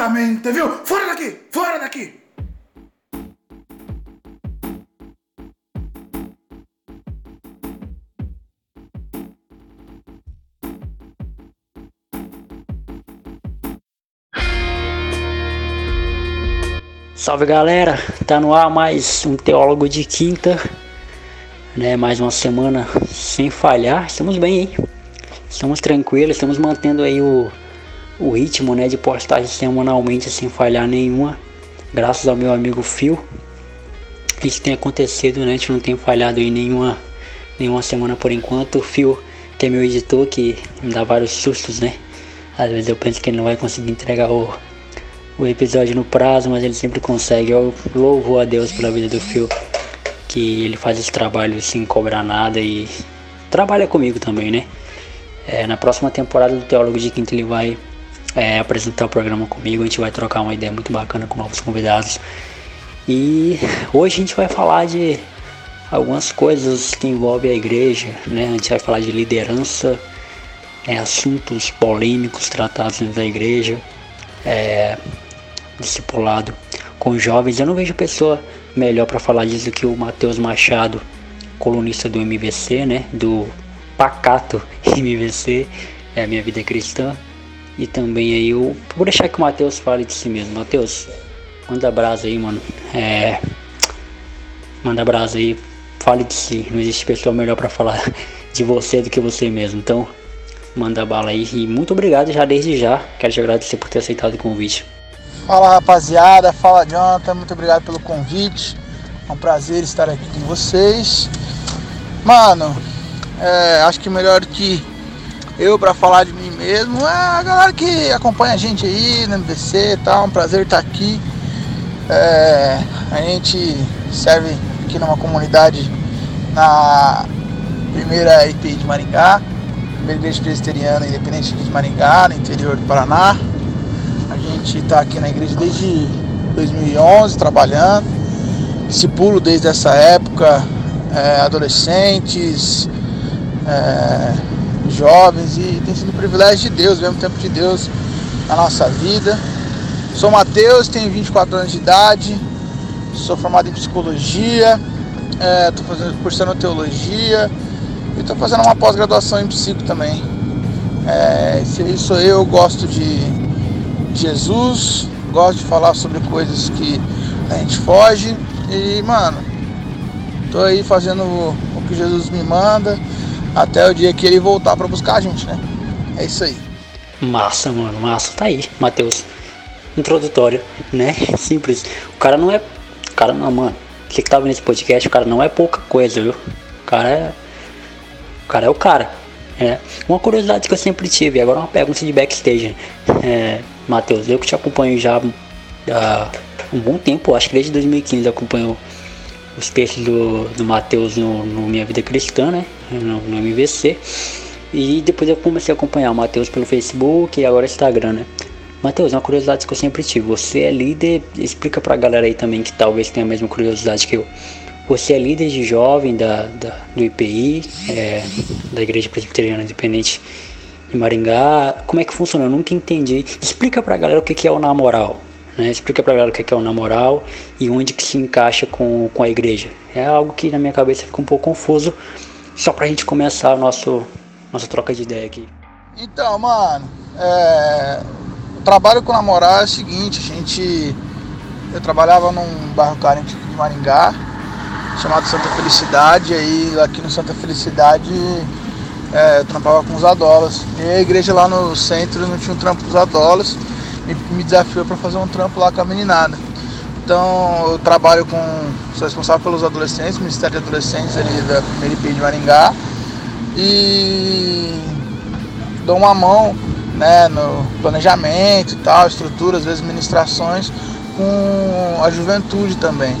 Francamente, viu? Fora daqui! Fora daqui! Salve galera, tá no ar mais um Teólogo de Quinta, né? Mais uma semana sem falhar, estamos bem, hein? Estamos tranquilos, estamos mantendo aí o, o ritmo, né? De postagem semanalmente sem falhar nenhuma, graças ao meu amigo Phil. Isso tem acontecido, né? A gente não tem falhado em nenhuma, nenhuma semana por enquanto. O Phil, que é meu editor, que me dá vários sustos, né? Às vezes eu penso que ele não vai conseguir entregar o o episódio no prazo, mas ele sempre consegue. Eu louvo a Deus pela vida do Phil, que ele faz esse trabalho sem cobrar nada e trabalha comigo também, né? É, na próxima temporada do Teólogo de Quinta ele vai é, apresentar o programa comigo, a gente vai trocar uma ideia muito bacana com novos convidados. E hoje a gente vai falar de algumas coisas que envolvem a igreja, né? A gente vai falar de liderança, né? assuntos polêmicos tratados da igreja. É, discipulado com jovens. Eu não vejo pessoa melhor para falar disso do que o Matheus Machado, colunista do MVC, né? Do Pacato MVC, é a minha vida cristã. E também aí eu vou deixar que o Matheus fale de si mesmo. Matheus, manda brasa aí, mano. É, manda brasa aí, fale de si. Não existe pessoa melhor para falar de você do que você mesmo. Então, manda bala aí. E muito obrigado já desde já. Quero te agradecer por ter aceitado o convite. Fala rapaziada, fala Jonathan, muito obrigado pelo convite. É um prazer estar aqui com vocês. Mano, é, acho que melhor que eu para falar de mim mesmo é a galera que acompanha a gente aí no MBC e tal. É um prazer estar aqui. É, a gente serve aqui numa comunidade na primeira IP de Maringá, primeira igreja presbiteriana independente de Maringá, no interior do Paraná gente está aqui na igreja desde 2011 trabalhando, discipulo desde essa época, é, adolescentes, é, jovens e tem sido um privilégio de Deus, mesmo tempo de Deus na nossa vida. Sou Mateus, tenho 24 anos de idade, sou formado em psicologia, estou é, fazendo cursando teologia e estou fazendo uma pós-graduação em psico também. É, sou eu, gosto de Jesus, gosto de falar sobre coisas que a gente foge e, mano, tô aí fazendo o que Jesus me manda até o dia que ele voltar para buscar a gente, né? É isso aí. Massa, mano, massa. Tá aí, Matheus. Introdutório, né? Simples. O cara não é. O cara não, mano. Você que tá vendo esse podcast, o cara não é pouca coisa, viu? O cara é. O cara é o cara. É. Uma curiosidade que eu sempre tive, agora uma pergunta de backstage. É, Matheus, eu que te acompanho já há um bom tempo, acho que desde 2015 eu acompanho os textos do, do Matheus no, no, Minha Vida Cristã, né? No, no, MVC. E depois eu comecei a acompanhar o Matheus pelo Facebook e agora Instagram, né? Matheus, uma curiosidade que eu sempre tive. Você é líder, explica pra galera aí também que talvez tenha a mesma curiosidade que eu. Você é líder de jovem da, da do IPI, é, da Igreja Presbiteriana Independente em Maringá. Como é que funciona? Eu nunca entendi. Explica pra galera o que é o namoral. Né? Explica pra galera o que é o namoral e onde que se encaixa com, com a igreja. É algo que na minha cabeça fica um pouco confuso. Só pra gente começar a nosso, nossa troca de ideia aqui. Então, mano, é... o trabalho com namoral é o seguinte, a gente. Eu trabalhava num bairro carente de Maringá, chamado Santa Felicidade, aí aqui no Santa Felicidade é, eu trampava com os adolas. E a igreja lá no centro não tinha um trampo com os adolas. Me, me desafiou para fazer um trampo lá com a meninada. Então eu trabalho com. sou responsável pelos adolescentes, Ministério de Adolescentes ali da primeira de Maringá. E dou uma mão né, no planejamento e tal, estrutura, às vezes ministrações, com a juventude também.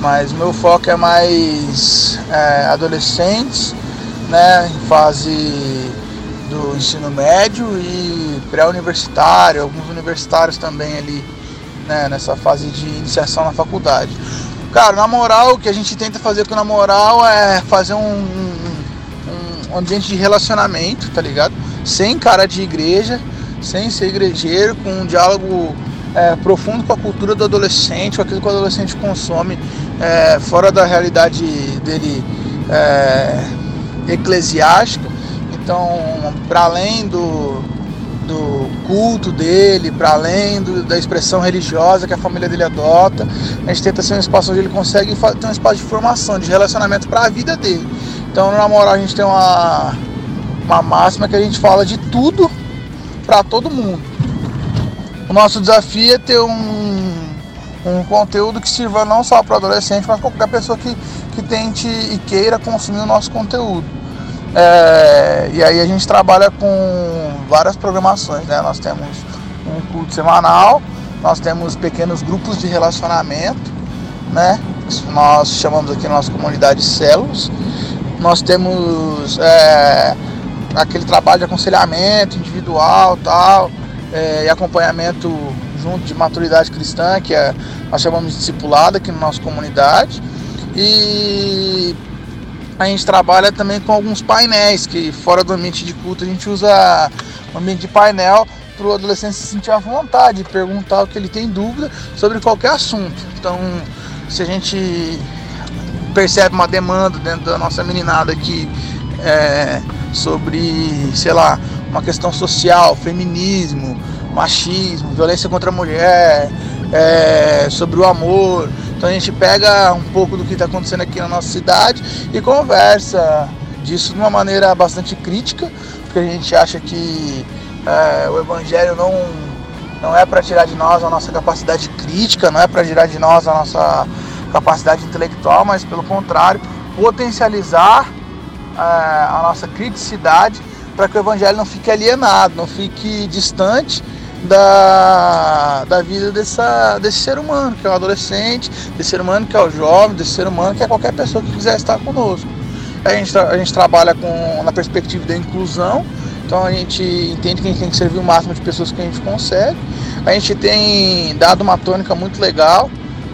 Mas meu foco é mais é, adolescentes né, em fase do ensino médio e pré-universitário, alguns universitários também ali, né, nessa fase de iniciação na faculdade. Cara, na moral, o que a gente tenta fazer com na moral é fazer um, um, um ambiente de relacionamento, tá ligado? Sem cara de igreja, sem ser igrejeiro, com um diálogo é, profundo com a cultura do adolescente, com aquilo que o adolescente consome é, fora da realidade dele é, eclesiástica. Então, para além do, do culto dele, para além do, da expressão religiosa que a família dele adota. A gente tenta ser um espaço onde ele consegue ter um espaço de formação, de relacionamento para a vida dele. Então, no namorar, a gente tem uma, uma máxima que a gente fala de tudo para todo mundo. O nosso desafio é ter um, um conteúdo que sirva não só para adolescente, mas para qualquer pessoa que, que tente e queira consumir o nosso conteúdo. É, e aí a gente trabalha com várias programações, né? Nós temos um culto semanal, nós temos pequenos grupos de relacionamento, né? Nós chamamos aqui na nossa comunidade células. Nós temos é, aquele trabalho de aconselhamento individual tal, é, e acompanhamento junto de maturidade cristã, que é, nós chamamos de discipulado aqui na nossa comunidade. E a gente trabalha também com alguns painéis, que fora do ambiente de culto a gente usa o ambiente de painel para o adolescente se sentir à vontade, perguntar o que ele tem dúvida sobre qualquer assunto. Então, se a gente percebe uma demanda dentro da nossa meninada aqui é, sobre, sei lá, uma questão social, feminismo, machismo, violência contra a mulher, é, sobre o amor, então a gente pega um pouco do que está acontecendo aqui na nossa cidade e conversa disso de uma maneira bastante crítica, porque a gente acha que é, o evangelho não, não é para tirar de nós a nossa capacidade crítica, não é para tirar de nós a nossa capacidade intelectual, mas pelo contrário, potencializar é, a nossa criticidade para que o evangelho não fique alienado, não fique distante da, da vida dessa, desse ser humano, que é o adolescente, desse ser humano que é o jovem, desse ser humano que é qualquer pessoa que quiser estar conosco. A gente, a gente trabalha com, na perspectiva da inclusão, então a gente entende que a gente tem que servir o máximo de pessoas que a gente consegue. A gente tem dado uma tônica muito legal,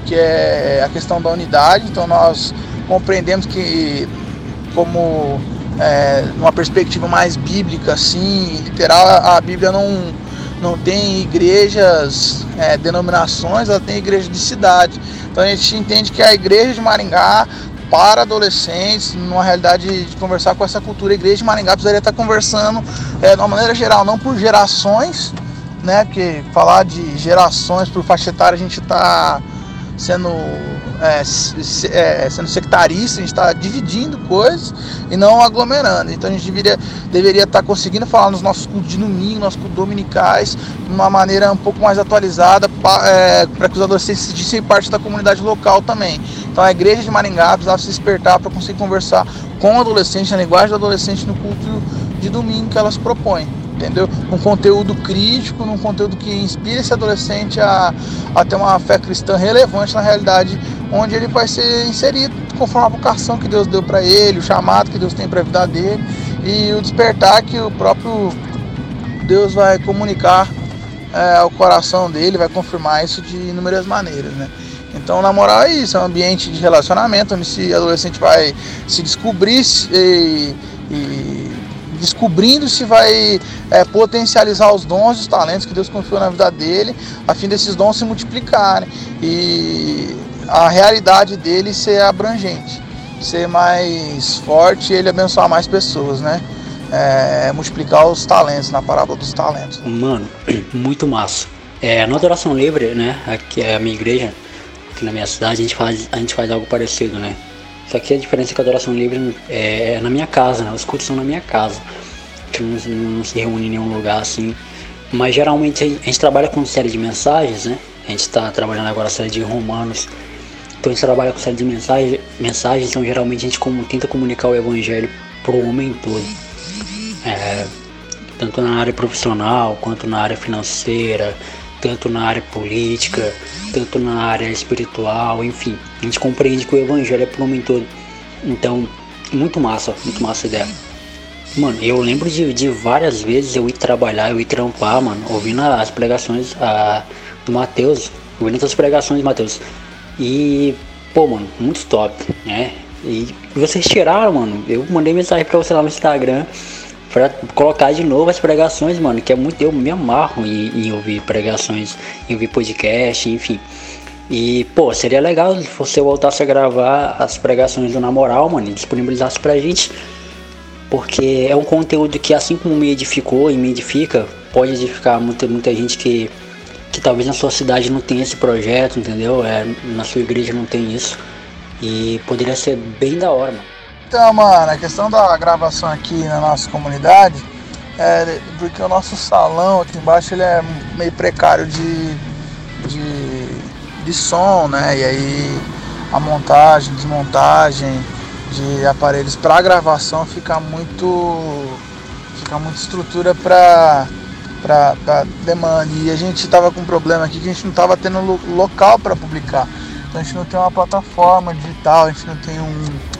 que é a questão da unidade, então nós compreendemos que como é, numa perspectiva mais bíblica, assim, literal, a Bíblia não não tem igrejas, é, denominações, ela tem igreja de cidade. Então a gente entende que a igreja de Maringá, para adolescentes, numa realidade de conversar com essa cultura, a igreja de Maringá precisaria estar conversando é, de uma maneira geral, não por gerações, né? Porque falar de gerações por faixa etária a gente está sendo é, é, sendo sectarista, a gente está dividindo coisas e não aglomerando. Então a gente deveria, deveria estar tá conseguindo falar nos nossos cultos de domingo, nossos cultos dominicais, de uma maneira um pouco mais atualizada para é, que os adolescentes se dissem parte da comunidade local também. Então a igreja de Maringá precisava se despertar para conseguir conversar com o adolescente, na linguagem do adolescente no culto de domingo que elas propõem entendeu? Um conteúdo crítico, num conteúdo que inspire esse adolescente a, a ter uma fé cristã relevante na realidade onde ele vai ser inserido conforme a vocação que Deus deu para ele, o chamado que Deus tem para a vida dele e o despertar que o próprio Deus vai comunicar é, ao coração dele, vai confirmar isso de inúmeras maneiras, né? Então, na moral, é isso, é um ambiente de relacionamento onde esse adolescente vai se descobrir e, e descobrindo se vai é, potencializar os dons e os talentos que Deus confiou na vida dele, a fim desses dons se multiplicarem e a realidade dele ser abrangente, ser mais forte e ele abençoar mais pessoas, né? É, multiplicar os talentos na parábola dos talentos. Mano, muito massa. É, na adoração livre, né? Aqui é a minha igreja, aqui na minha cidade, a gente faz, a gente faz algo parecido, né? Só que a diferença é que a adoração livre é, é na minha casa, né? Os cultos são na minha casa. Gente não, não se reúne em nenhum lugar assim. Mas geralmente a gente trabalha com série de mensagens, né? A gente está trabalhando agora a série de Romanos. Então a gente trabalha com série de mensagens, mensagens então geralmente a gente como, tenta comunicar o evangelho pro homem todo. É, tanto na área profissional, quanto na área financeira, tanto na área política, tanto na área espiritual, enfim. A gente compreende que o evangelho é pro homem todo. Então, muito massa, muito massa a ideia. Mano, eu lembro de, de várias vezes eu ir trabalhar, eu ir trampar, mano, ouvindo as pregações a, do Mateus, ouvindo as pregações do Mateus. E, pô, mano, muito top, né? E vocês tiraram, mano. Eu mandei mensagem pra você lá no Instagram pra colocar de novo as pregações, mano. Que é muito. Eu me amarro em, em ouvir pregações, em ouvir podcast, enfim. E, pô, seria legal se você voltasse a gravar as pregações do Namoral, mano, e disponibilizasse pra gente. Porque é um conteúdo que, assim como me edificou e me edifica, pode edificar muita, muita gente que, que talvez na sua cidade não tenha esse projeto, entendeu? É, na sua igreja não tem isso. E poderia ser bem da hora, mano. Então, mano, a questão da gravação aqui na nossa comunidade é porque o nosso salão aqui embaixo ele é meio precário de, de de som, né? E aí a montagem, desmontagem de aparelhos para gravação fica muito fica muita estrutura para para demanda. E a gente tava com um problema aqui que a gente não tava tendo local para publicar. Então a gente não tem uma plataforma digital, a gente não tem um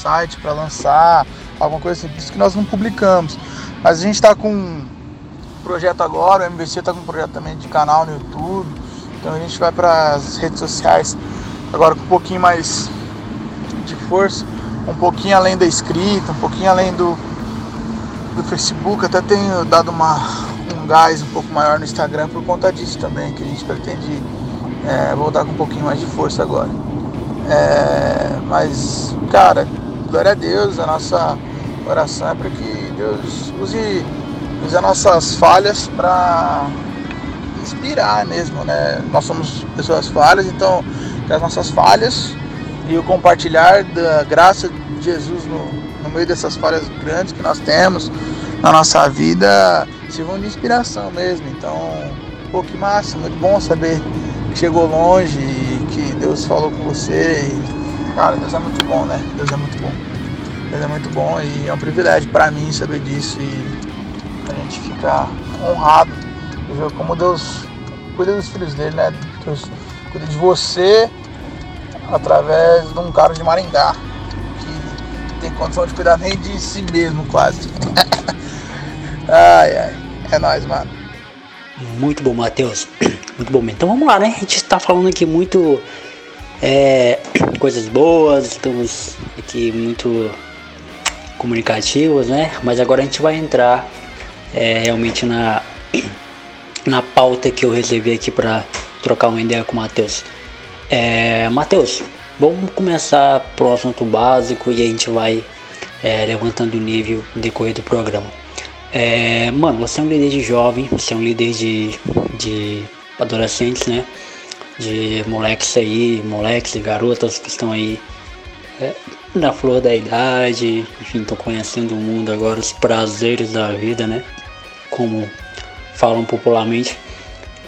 site para lançar, alguma coisa assim. Por isso que nós não publicamos. Mas a gente está com um projeto agora, o MBC está com um projeto também de canal no YouTube então a gente vai para as redes sociais agora com um pouquinho mais de força, um pouquinho além da escrita, um pouquinho além do, do Facebook. Até tenho dado uma, um gás um pouco maior no Instagram por conta disso também, que a gente pretende é, voltar com um pouquinho mais de força agora. É, mas, cara, glória a Deus, a nossa oração é para que Deus use, use as nossas falhas para inspirar mesmo, né? Nós somos pessoas falhas, então que as nossas falhas e o compartilhar da graça de Jesus no, no meio dessas falhas grandes que nós temos na nossa vida sirvam de inspiração mesmo. Então, pô, que massa, muito bom saber que chegou longe e que Deus falou com você. E, cara, Deus é muito bom, né? Deus é muito bom. Deus é muito bom e é um privilégio para mim saber disso e a gente ficar honrado ver como Deus cuida dos filhos dele, né? Deus cuida de você através de um cara de Maringá que tem condição de cuidar nem de si mesmo, quase. ai, ai. É nóis, mano. Muito bom, Matheus. Muito bom. Então vamos lá, né? A gente está falando aqui muito é, coisas boas, estamos aqui muito comunicativos, né? Mas agora a gente vai entrar é, realmente na na pauta que eu reservei aqui para trocar uma ideia com o Matheus. É, Matheus, vamos começar pro assunto básico e a gente vai é, levantando o nível decorrer do programa. É, mano, você é um líder de jovem, você é um líder de, de adolescentes, né? De moleques aí, moleques e garotas que estão aí é, na flor da idade, enfim, estão conhecendo o mundo agora, os prazeres da vida, né? Como falam popularmente.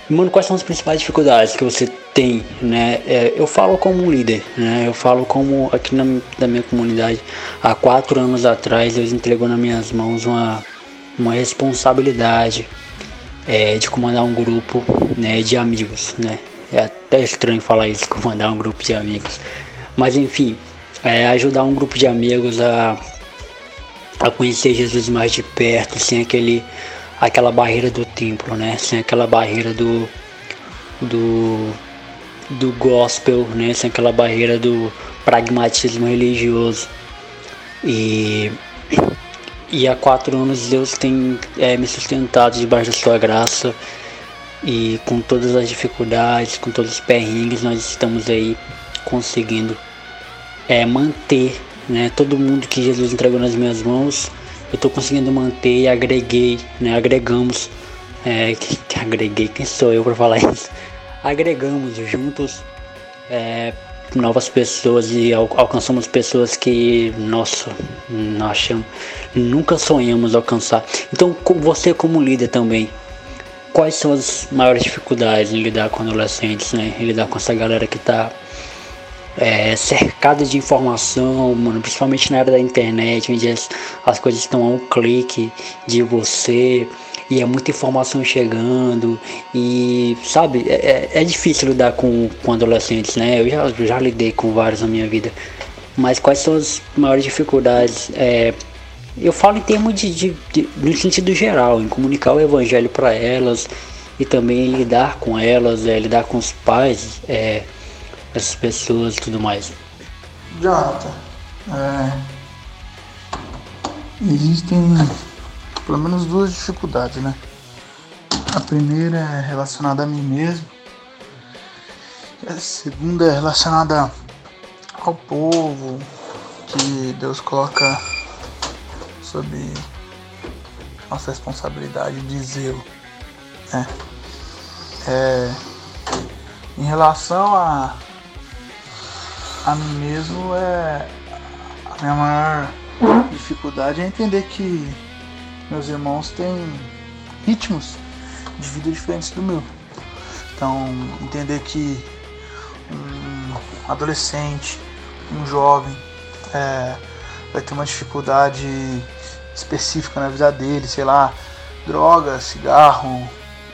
Mano, quais são as principais dificuldades que você tem, né? É, eu falo como um líder, né? Eu falo como aqui na, na minha comunidade, há quatro anos atrás, Deus entregou nas minhas mãos uma, uma responsabilidade é, de comandar um grupo né, de amigos, né? É até estranho falar isso, comandar um grupo de amigos. Mas enfim, é, ajudar um grupo de amigos a, a conhecer Jesus mais de perto, sem aquele aquela barreira do templo, né? Sem aquela barreira do do do gospel, né? Sem aquela barreira do pragmatismo religioso. E e há quatro anos Deus tem é, me sustentado debaixo da sua graça e com todas as dificuldades, com todos os perrengues, nós estamos aí conseguindo é, manter né, todo mundo que Jesus entregou nas minhas mãos eu estou conseguindo manter e agreguei, né? Agregamos, é, que, que agreguei, quem sou eu para falar isso? Agregamos juntos é, novas pessoas e al alcançamos pessoas que, nossa, nós achamos, nunca sonhamos alcançar. Então, com você como líder também, quais são as maiores dificuldades em lidar com adolescentes, né? Em lidar com essa galera que está é, cercado de informação, mano, principalmente na era da internet, onde as, as coisas estão a um clique de você e é muita informação chegando e sabe é, é, é difícil lidar com, com adolescentes né eu já, já lidei com vários na minha vida mas quais são as maiores dificuldades é, eu falo em termos de, de, de, no sentido geral em comunicar o evangelho para elas e também lidar com elas é, lidar com os pais é, essas pessoas e tudo mais. Jonathan, é, existem pelo menos duas dificuldades, né? A primeira é relacionada a mim mesmo. A segunda é relacionada ao povo que Deus coloca sob nossa responsabilidade de zelo. Né? É, em relação a, a mim mesmo, é, a minha maior dificuldade é entender que meus irmãos têm ritmos de vida diferentes do meu. Então, entender que um adolescente, um jovem, é, vai ter uma dificuldade específica na vida dele, sei lá, droga, cigarro,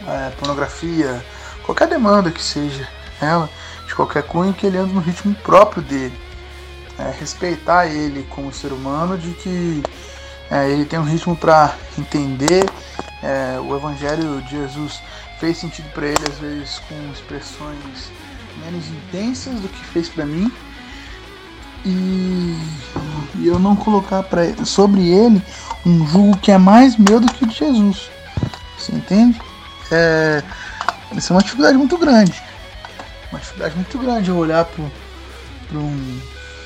é, pornografia, qualquer demanda que seja ela, de qualquer cunho, que ele ande no ritmo próprio dele. É, respeitar ele como ser humano, de que é, ele tem um ritmo para entender é, o Evangelho de Jesus fez sentido para ele às vezes com expressões menos intensas do que fez para mim e, eu não colocar para sobre ele um jugo que é mais meu do que o de Jesus. Você entende? É, isso é uma dificuldade muito grande. Uma dificuldade muito grande eu olhar para um,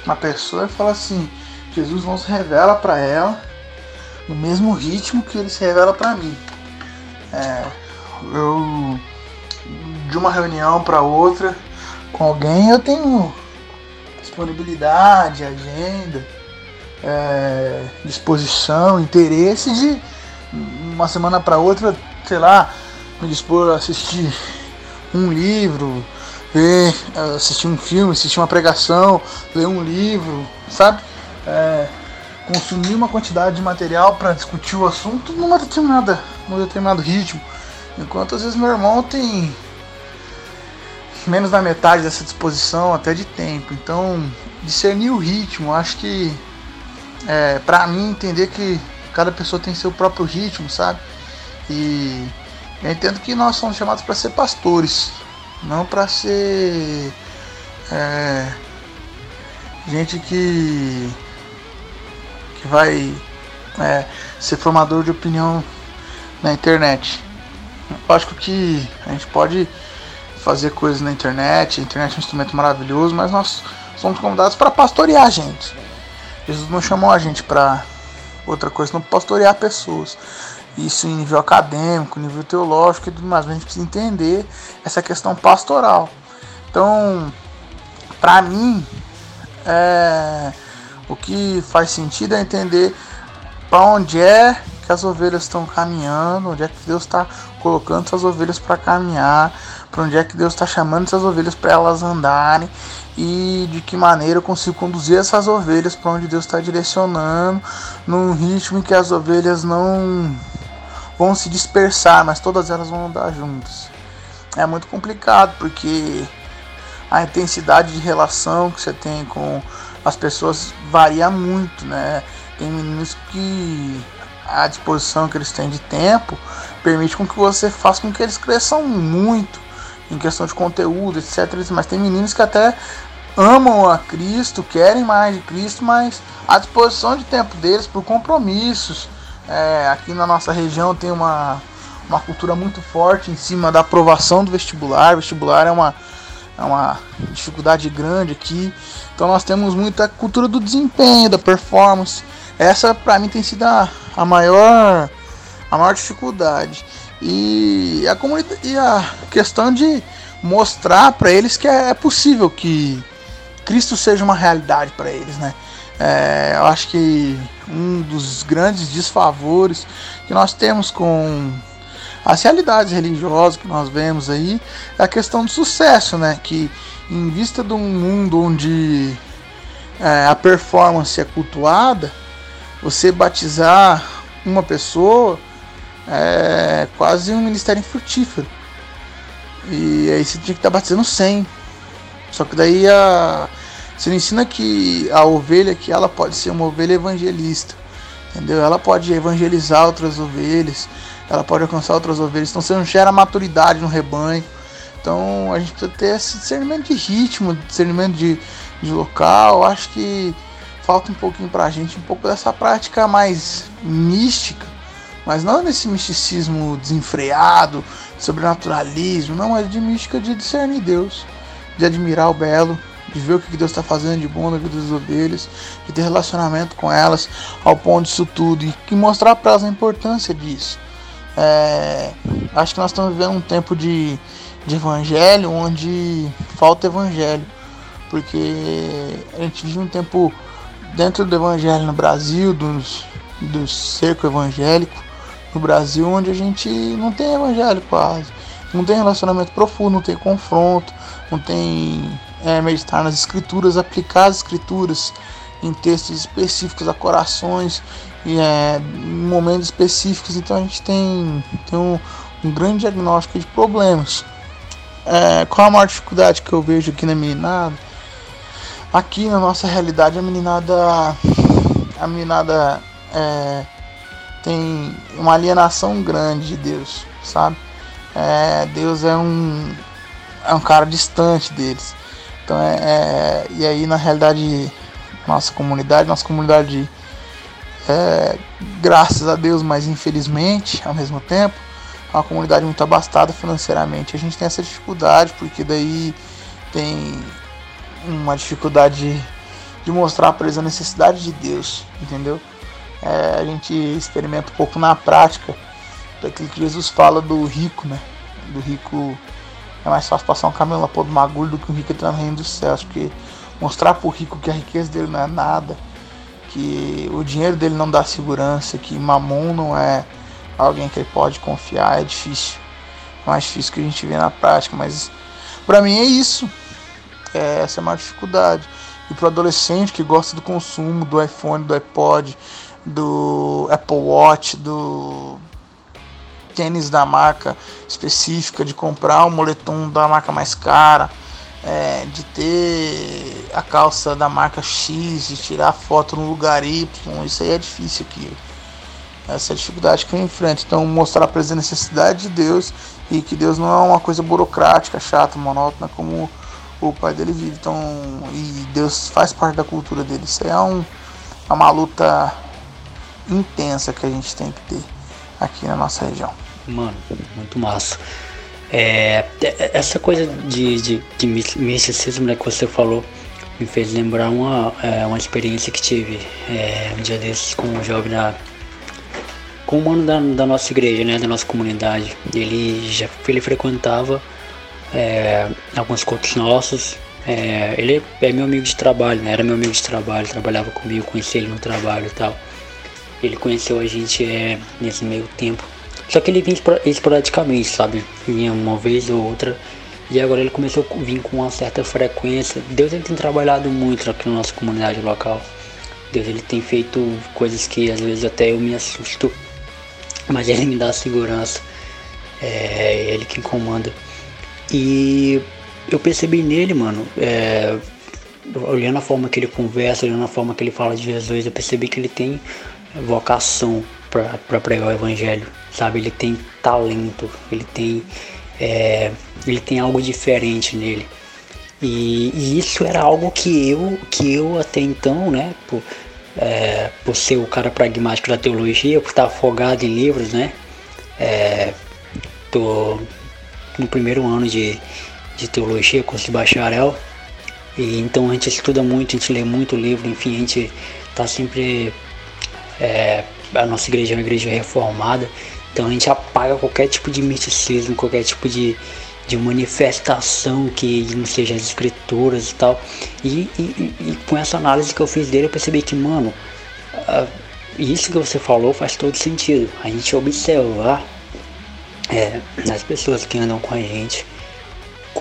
uma pessoa e falar assim Jesus não se revela para ela no mesmo ritmo que ele se revela para mim. É, eu de uma reunião para outra com alguém eu tenho disponibilidade, agenda, é, disposição, interesse de uma semana para outra, sei lá, me dispor a assistir um livro, ver, assistir um filme, assistir uma pregação, ler um livro, sabe? É, consumir uma quantidade de material para discutir o assunto numa determinada, num determinado ritmo. Enquanto às vezes meu irmão tem menos da metade dessa disposição até de tempo. Então, discernir o ritmo, acho que é, para mim entender que cada pessoa tem seu próprio ritmo, sabe? E eu entendo que nós somos chamados para ser pastores, não para ser é, gente que que vai é, ser formador de opinião na internet. Lógico que a gente pode fazer coisas na internet, a internet é um instrumento maravilhoso, mas nós somos convidados para pastorear a gente. Jesus não chamou a gente para outra coisa, não pastorear pessoas. Isso em nível acadêmico, nível teológico e tudo mais, mas a gente precisa entender essa questão pastoral. Então, para mim, é, o que faz sentido é entender para onde é que as ovelhas estão caminhando, onde é que Deus está colocando essas ovelhas para caminhar, para onde é que Deus está chamando essas ovelhas para elas andarem e de que maneira eu consigo conduzir essas ovelhas para onde Deus está direcionando, num ritmo em que as ovelhas não vão se dispersar, mas todas elas vão andar juntas. É muito complicado porque a intensidade de relação que você tem com as pessoas varia muito, né? Tem meninos que a disposição que eles têm de tempo permite com que você faça com que eles cresçam muito em questão de conteúdo, etc. Mas tem meninos que até amam a Cristo, querem mais de Cristo, mas a disposição de tempo deles por compromissos. É, aqui na nossa região tem uma, uma cultura muito forte em cima da aprovação do vestibular. O vestibular é uma, é uma dificuldade grande aqui. Então nós temos muita cultura do desempenho, da performance. Essa para mim tem sido a, a maior a maior dificuldade. E a comunidade e a questão de mostrar para eles que é, é possível que Cristo seja uma realidade para eles, né? É, eu acho que um dos grandes desfavores que nós temos com as realidades religiosas que nós vemos aí é a questão do sucesso, né? Que em vista de um mundo onde é, a performance é cultuada, você batizar uma pessoa é quase um ministério infrutífero. E aí você tinha que estar batizando 100. Só que daí a, você não ensina que a ovelha que ela pode ser uma ovelha evangelista. Entendeu? Ela pode evangelizar outras ovelhas, ela pode alcançar outras ovelhas. Então você não gera maturidade no rebanho. Então a gente precisa ter esse discernimento de ritmo, discernimento de, de local. Acho que falta um pouquinho pra gente um pouco dessa prática mais mística, mas não nesse misticismo desenfreado, sobrenaturalismo, não, mas de mística de discernir Deus, de admirar o belo, de ver o que Deus está fazendo de bom na vida das ovelhas, de ter relacionamento com elas ao ponto disso tudo e mostrar para elas a importância disso. É, acho que nós estamos vivendo um tempo de, de evangelho onde falta evangelho, porque a gente vive um tempo dentro do evangelho no Brasil, dos, do cerco evangélico no Brasil, onde a gente não tem evangelho quase, não tem relacionamento profundo, não tem confronto, não tem é, meditar nas escrituras, aplicar as escrituras em textos específicos a corações e é, em momentos específicos. Então a gente tem, tem um, um grande diagnóstico de problemas. É, qual a maior dificuldade que eu vejo aqui na meninada? Aqui na nossa realidade a meninada a meninada é, tem uma alienação grande de Deus, sabe? É, Deus é um é um cara distante deles. Então é, é, e aí na realidade nossa comunidade, nossa comunidade é, graças a Deus, mas infelizmente ao mesmo tempo é uma comunidade muito abastada financeiramente. A gente tem essa dificuldade porque daí tem uma dificuldade de, mostrar para eles a necessidade de Deus, entendeu? É, a gente experimenta um pouco na prática daquilo que Jesus fala do rico, né? Do rico é mais fácil passar um caminhão lá pôr do magulho do que um rico entrar no reino dos céus, porque mostrar pro rico que a riqueza dele não é nada, que o dinheiro dele não dá segurança, que mamon não é alguém que ele pode confiar, é difícil. É mais difícil que a gente vê na prática, mas para mim é isso. É, essa é a maior dificuldade. E pro adolescente que gosta do consumo, do iPhone, do iPod, do Apple Watch, do tênis da marca específica, de comprar um moletom da marca mais cara, é, de ter a calça da marca X, de tirar foto no lugar Y, isso aí é difícil aqui. Essa é a dificuldade que eu enfrento. Então, mostrar para eles a necessidade de Deus e que Deus não é uma coisa burocrática, chata, monótona, como o pai dele vive. Então, e Deus faz parte da cultura dele. Isso aí é, um, é uma luta intensa que a gente tem que ter aqui na nossa região. Mano, muito massa. É, é, essa coisa de, de, de misticismo né, que você falou me fez lembrar uma, é, uma experiência que tive é, um dia desses com um jovem da, com um mano da, da nossa igreja, né, da nossa comunidade. Ele já ele frequentava é, alguns cultos nossos. É, ele é meu amigo de trabalho, né, era meu amigo de trabalho, trabalhava comigo, conheci ele no trabalho e tal. Ele conheceu a gente é, nesse meio tempo. Só que ele vinha esporadicamente, sabe? Vinha uma vez ou outra. E agora ele começou a vir com uma certa frequência. Deus ele tem trabalhado muito aqui na nossa comunidade local. Deus ele tem feito coisas que às vezes até eu me assusto. Mas ele me dá segurança. É ele quem comanda. E eu percebi nele, mano, é, olhando a forma que ele conversa, olhando a forma que ele fala de Jesus, eu percebi que ele tem vocação para pregar o evangelho, sabe? Ele tem talento, ele tem, é, ele tem algo diferente nele. E, e, isso era algo que eu, que eu até então, né, por, é, por ser o cara pragmático da teologia, por estar afogado em livros, né, é, tô no primeiro ano de, de teologia, curso de bacharel, e então a gente estuda muito, a gente lê muito livro, enfim, a gente tá sempre é, a nossa igreja é uma igreja reformada, então a gente apaga qualquer tipo de misticismo, qualquer tipo de, de manifestação que não seja as escrituras e tal. E, e, e, com essa análise que eu fiz dele, eu percebi que, mano, isso que você falou faz todo sentido. A gente observar é, nas pessoas que andam com a gente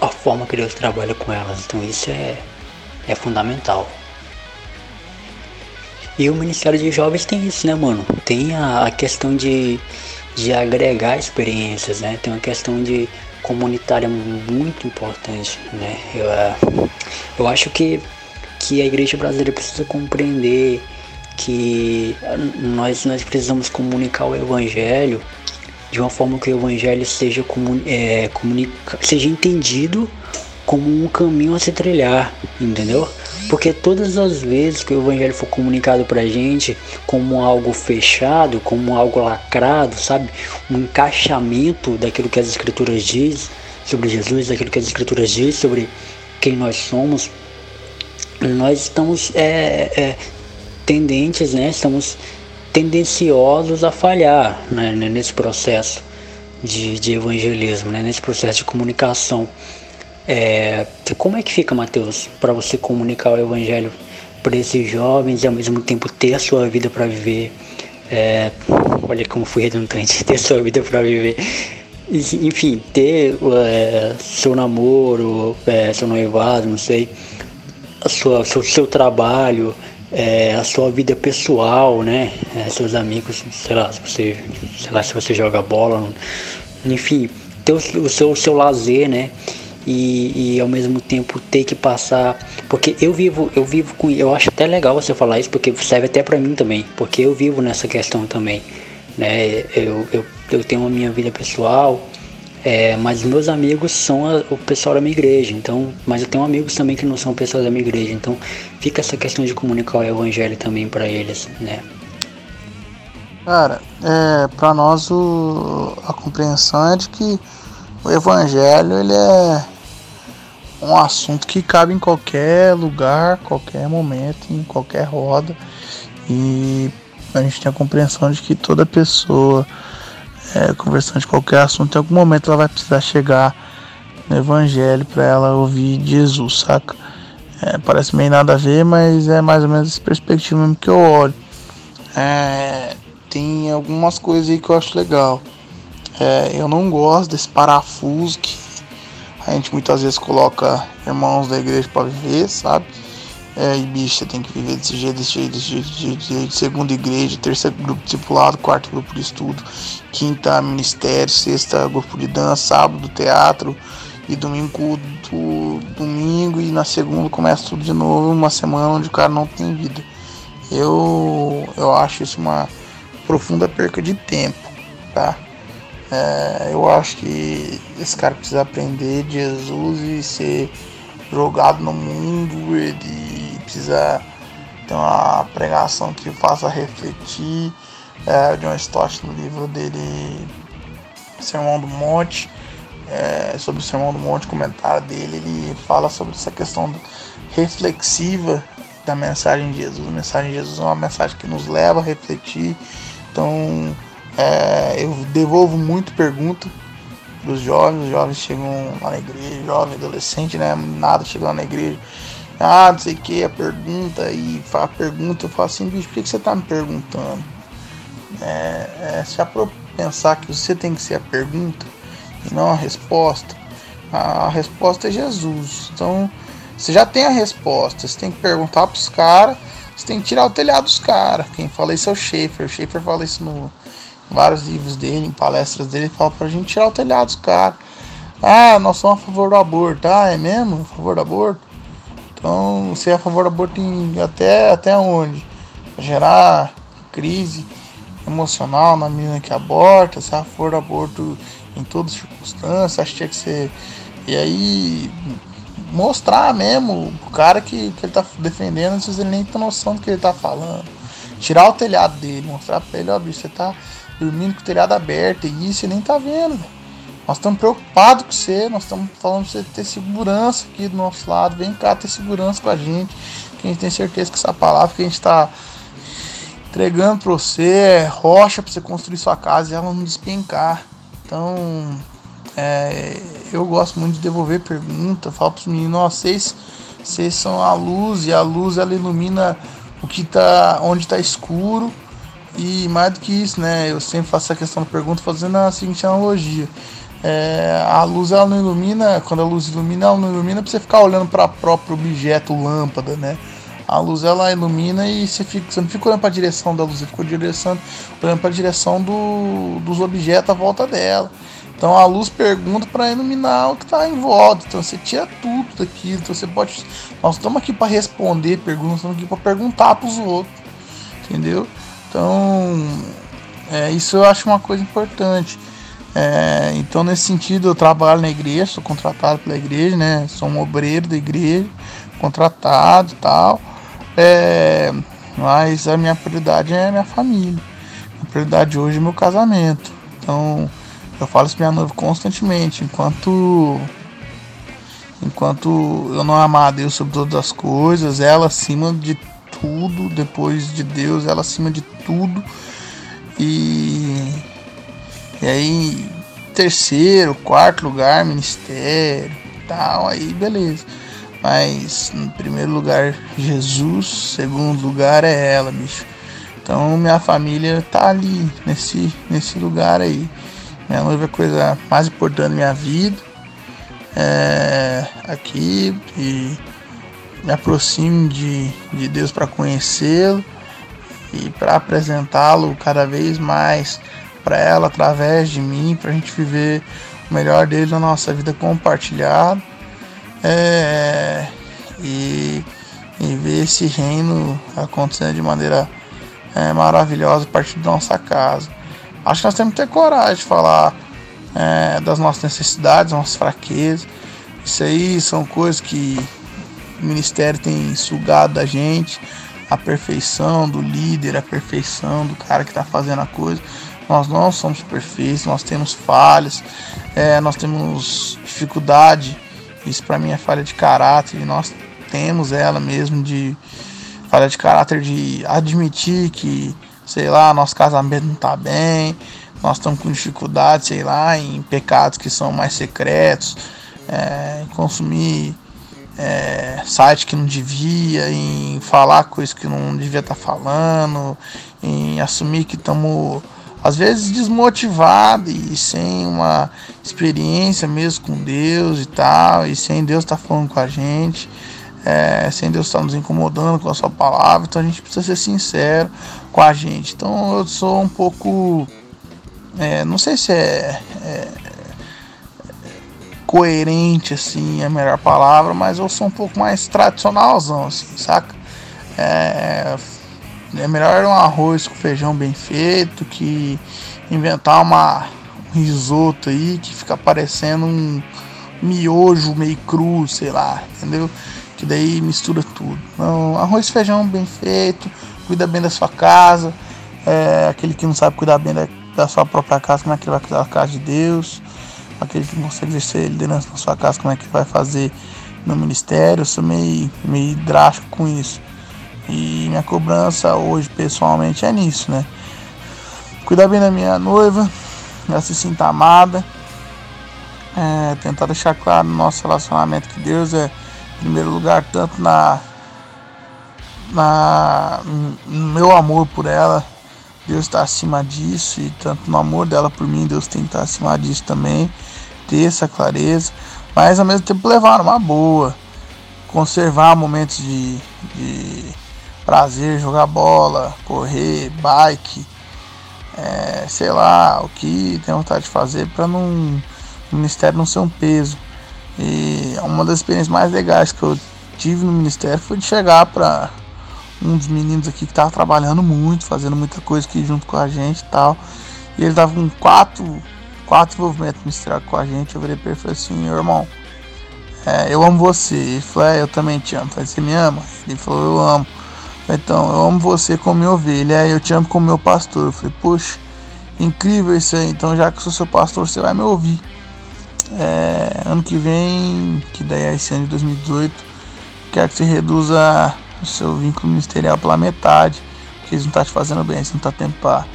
a forma que Deus trabalha com elas. Então isso é, é fundamental. E o Ministério de Jovens tem isso, né, mano? Tem a, a questão de, de agregar experiências, né? Tem uma questão de comunitária muito importante, né? Eu, é, eu acho que, que a igreja brasileira precisa compreender que nós, nós precisamos comunicar o evangelho de uma forma que o evangelho seja, comun, é, comunica, seja entendido como um caminho a se trilhar, entendeu? Porque todas as vezes que o evangelho for comunicado pra gente como algo fechado, como algo lacrado, sabe? Um encaixamento daquilo que as escrituras diz sobre Jesus, daquilo que as escrituras diz sobre quem nós somos, nós estamos é, é, tendentes, né? Estamos tendenciosos a falhar né? nesse processo de, de evangelismo, né? nesse processo de comunicação. É, como é que fica, Mateus, para você comunicar o evangelho para esses jovens e ao mesmo tempo ter a sua vida para viver? É, olha como fui redundante, ter sua vida para viver. Enfim, ter é, seu namoro, é, seu noivado, não sei, a sua, seu, seu trabalho, é, a sua vida pessoal, né? É, seus amigos, sei lá, se você, sei lá, se você joga bola, enfim, ter o, o seu, o seu lazer, né? E, e, ao mesmo tempo ter que passar porque eu vivo eu vivo com eu acho até legal você falar isso porque serve até para mim também porque eu vivo nessa questão também né eu, eu, eu tenho a minha vida pessoal é, mas meus amigos são a, o pessoal da minha igreja, então, mas eu tenho amigos também que não são pessoas da minha igreja, então fica essa questão de comunicar o evangelho também para eles, né? Cara, é, para nós o, a compreensão é de que o evangelho ele é um assunto que cabe em qualquer lugar, qualquer momento, em qualquer roda e a gente tem a compreensão de que toda pessoa é, conversando de qualquer assunto, em algum momento ela vai precisar chegar no Evangelho para ela ouvir Jesus, saca? É, parece meio nada a ver, mas é mais ou menos essa perspectiva mesmo que eu olho. É, tem algumas coisas aí que eu acho legal. É, eu não gosto desse parafuso que a gente muitas vezes coloca irmãos da igreja para viver, sabe? É, e bicho, você tem que viver desse jeito, desse jeito, desse jeito, desse jeito, desse jeito. Segunda igreja, terceiro grupo discipulado, quarto grupo de estudo, quinta ministério, sexta grupo de dança, sábado teatro e domingo do, domingo e na segunda começa tudo de novo, uma semana onde o cara não tem vida. Eu, eu acho isso uma profunda perca de tempo, tá? É, eu acho que esse cara precisa aprender de Jesus e ser jogado no mundo, ele precisa ter uma pregação que faça refletir. É, John Stott no livro dele Sermão do Monte, é, sobre o Sermão do Monte, comentário dele, ele fala sobre essa questão reflexiva da mensagem de Jesus. A mensagem de Jesus é uma mensagem que nos leva a refletir. Então, é, eu devolvo muito pergunta para os jovens, os jovens chegam lá na igreja, jovem, adolescente, né? Nada chegando na igreja. Ah, não sei o que, a pergunta, e a pergunta, eu falo assim, bicho, por que, que você está me perguntando? É, é, para pensar que você tem que ser a pergunta e não a resposta. A resposta é Jesus. Então, você já tem a resposta. Você tem que perguntar para os caras. Você tem que tirar o telhado dos caras. Quem fala isso é o Schaefer. O Schaefer fala isso no, vários livros dele, em palestras dele, ele fala pra gente tirar o telhado dos caras. Ah, nós somos a favor do aborto. Ah, é mesmo? A favor do aborto? Então, você é a favor do aborto em, até, até onde? Pra gerar crise emocional na menina que aborta, você é a favor do aborto em todas as circunstâncias, acho que tinha que ser. E aí mostrar mesmo o cara que, que ele tá defendendo, às vezes ele nem tem noção do que ele tá falando. Tirar o telhado dele, mostrar pra ele, ó, bicho, você tá dormindo com o telhado aberto e isso, você nem tá vendo. Nós estamos preocupados com você, nós estamos falando pra você ter segurança aqui do nosso lado. Vem cá ter segurança com a gente, que a gente tem certeza que essa palavra que a gente está entregando para você é rocha para você construir sua casa e ela não despencar. Então, é, eu gosto muito de devolver pergunta, falo para os meninos, vocês, vocês são a luz e a luz ela ilumina o que tá onde está escuro e mais do que isso, né? Eu sempre faço essa questão da pergunta fazendo a seguinte analogia. É, a luz ela não ilumina, quando a luz ilumina, ela não ilumina para você ficar olhando para o próprio objeto, lâmpada, né? A luz ela ilumina e você, fica, você não fica olhando para a direção da luz, você fica direção, olhando para a direção do, dos objetos à volta dela. Então a luz pergunta para iluminar o que está em volta. Então você tira tudo daquilo. Então você pode. Nós estamos aqui para responder perguntas, estamos aqui para perguntar para os outros. Entendeu? Então, é, isso eu acho uma coisa importante. É, então, nesse sentido, eu trabalho na igreja, sou contratado pela igreja, né? Sou um obreiro da igreja, contratado tal. É, mas a minha prioridade é a minha família. A prioridade hoje é meu casamento. Então eu falo isso pra minha noiva constantemente. Enquanto enquanto eu não amar a Deus sobre todas as coisas, ela acima de tudo, depois de Deus, ela acima de tudo. E, e aí, terceiro, quarto lugar, ministério, tal, aí beleza. Mas em primeiro lugar, Jesus, segundo lugar é ela, bicho. Então minha família tá ali, nesse, nesse lugar aí. Minha noiva é a coisa mais importante da minha vida. É, aqui e me aproxime de, de Deus para conhecê-lo e para apresentá-lo cada vez mais para ela através de mim, para a gente viver o melhor dele na nossa vida compartilhada é, e, e ver esse reino acontecendo de maneira é, maravilhosa a partir da nossa casa. Acho que nós temos que ter coragem de falar é, das nossas necessidades, das nossas fraquezas. Isso aí são coisas que o ministério tem sugado da gente, a perfeição do líder, a perfeição do cara que está fazendo a coisa. Nós não somos perfeitos, nós temos falhas, é, nós temos dificuldade. Isso para mim é falha de caráter e nós temos ela mesmo de falha de caráter de admitir que, sei lá, nosso casamento não está bem, nós estamos com dificuldade, sei lá, em pecados que são mais secretos, é, consumir é, site que não devia, em falar coisas que não devia estar tá falando, em assumir que estamos às vezes desmotivados e sem uma experiência mesmo com Deus e tal, e sem Deus estar tá falando com a gente, é, sem Deus estar tá nos incomodando com a sua palavra, então a gente precisa ser sincero com a gente. Então eu sou um pouco, é, não sei se é, é coerente, assim, é a melhor palavra, mas eu sou um pouco mais tradicionalzão, assim, saca? É, é melhor um arroz com feijão bem feito que inventar uma, um risoto aí que fica parecendo um miojo meio cru, sei lá, entendeu? Que daí mistura tudo. Então, arroz e feijão bem feito, cuida bem da sua casa. É, aquele que não sabe cuidar bem da, da sua própria casa, como é que ele vai cuidar da casa de Deus? Aquele que não consegue exercer liderança na sua casa, como é que vai fazer no ministério. Eu sou meio, meio drástico com isso. E minha cobrança hoje, pessoalmente, é nisso, né? Cuidar bem da minha noiva, ela se sinta amada. É, tentar deixar claro no nosso relacionamento que Deus é em primeiro lugar, tanto na, na no meu amor por ela, Deus está acima disso, e tanto no amor dela por mim, Deus tem que estar acima disso também ter essa clareza, mas ao mesmo tempo levar uma boa, conservar momentos de, de prazer, jogar bola, correr, bike, é, sei lá, o que tem vontade de fazer para não o ministério não ser um peso. E uma das experiências mais legais que eu tive no ministério foi de chegar para um dos meninos aqui que estava trabalhando muito, fazendo muita coisa aqui junto com a gente e tal. E ele tava com quatro quatro envolvimentos misturados com a gente, eu virei pra ele e falei assim, meu irmão, é, eu amo você. Ele falou, é, eu também te amo. Eu falei, você me ama? Ele falou, eu amo. Eu falei, então, eu amo você como minha ovelha, eu te amo como meu pastor. Eu falei, puxa, incrível isso aí. Então, já que eu sou seu pastor, você vai me ouvir. É, ano que vem, que daí é esse ano de 2018, quero que você reduza o seu vínculo ministerial pela metade, porque eles não estão tá te fazendo bem, você não tá tempo para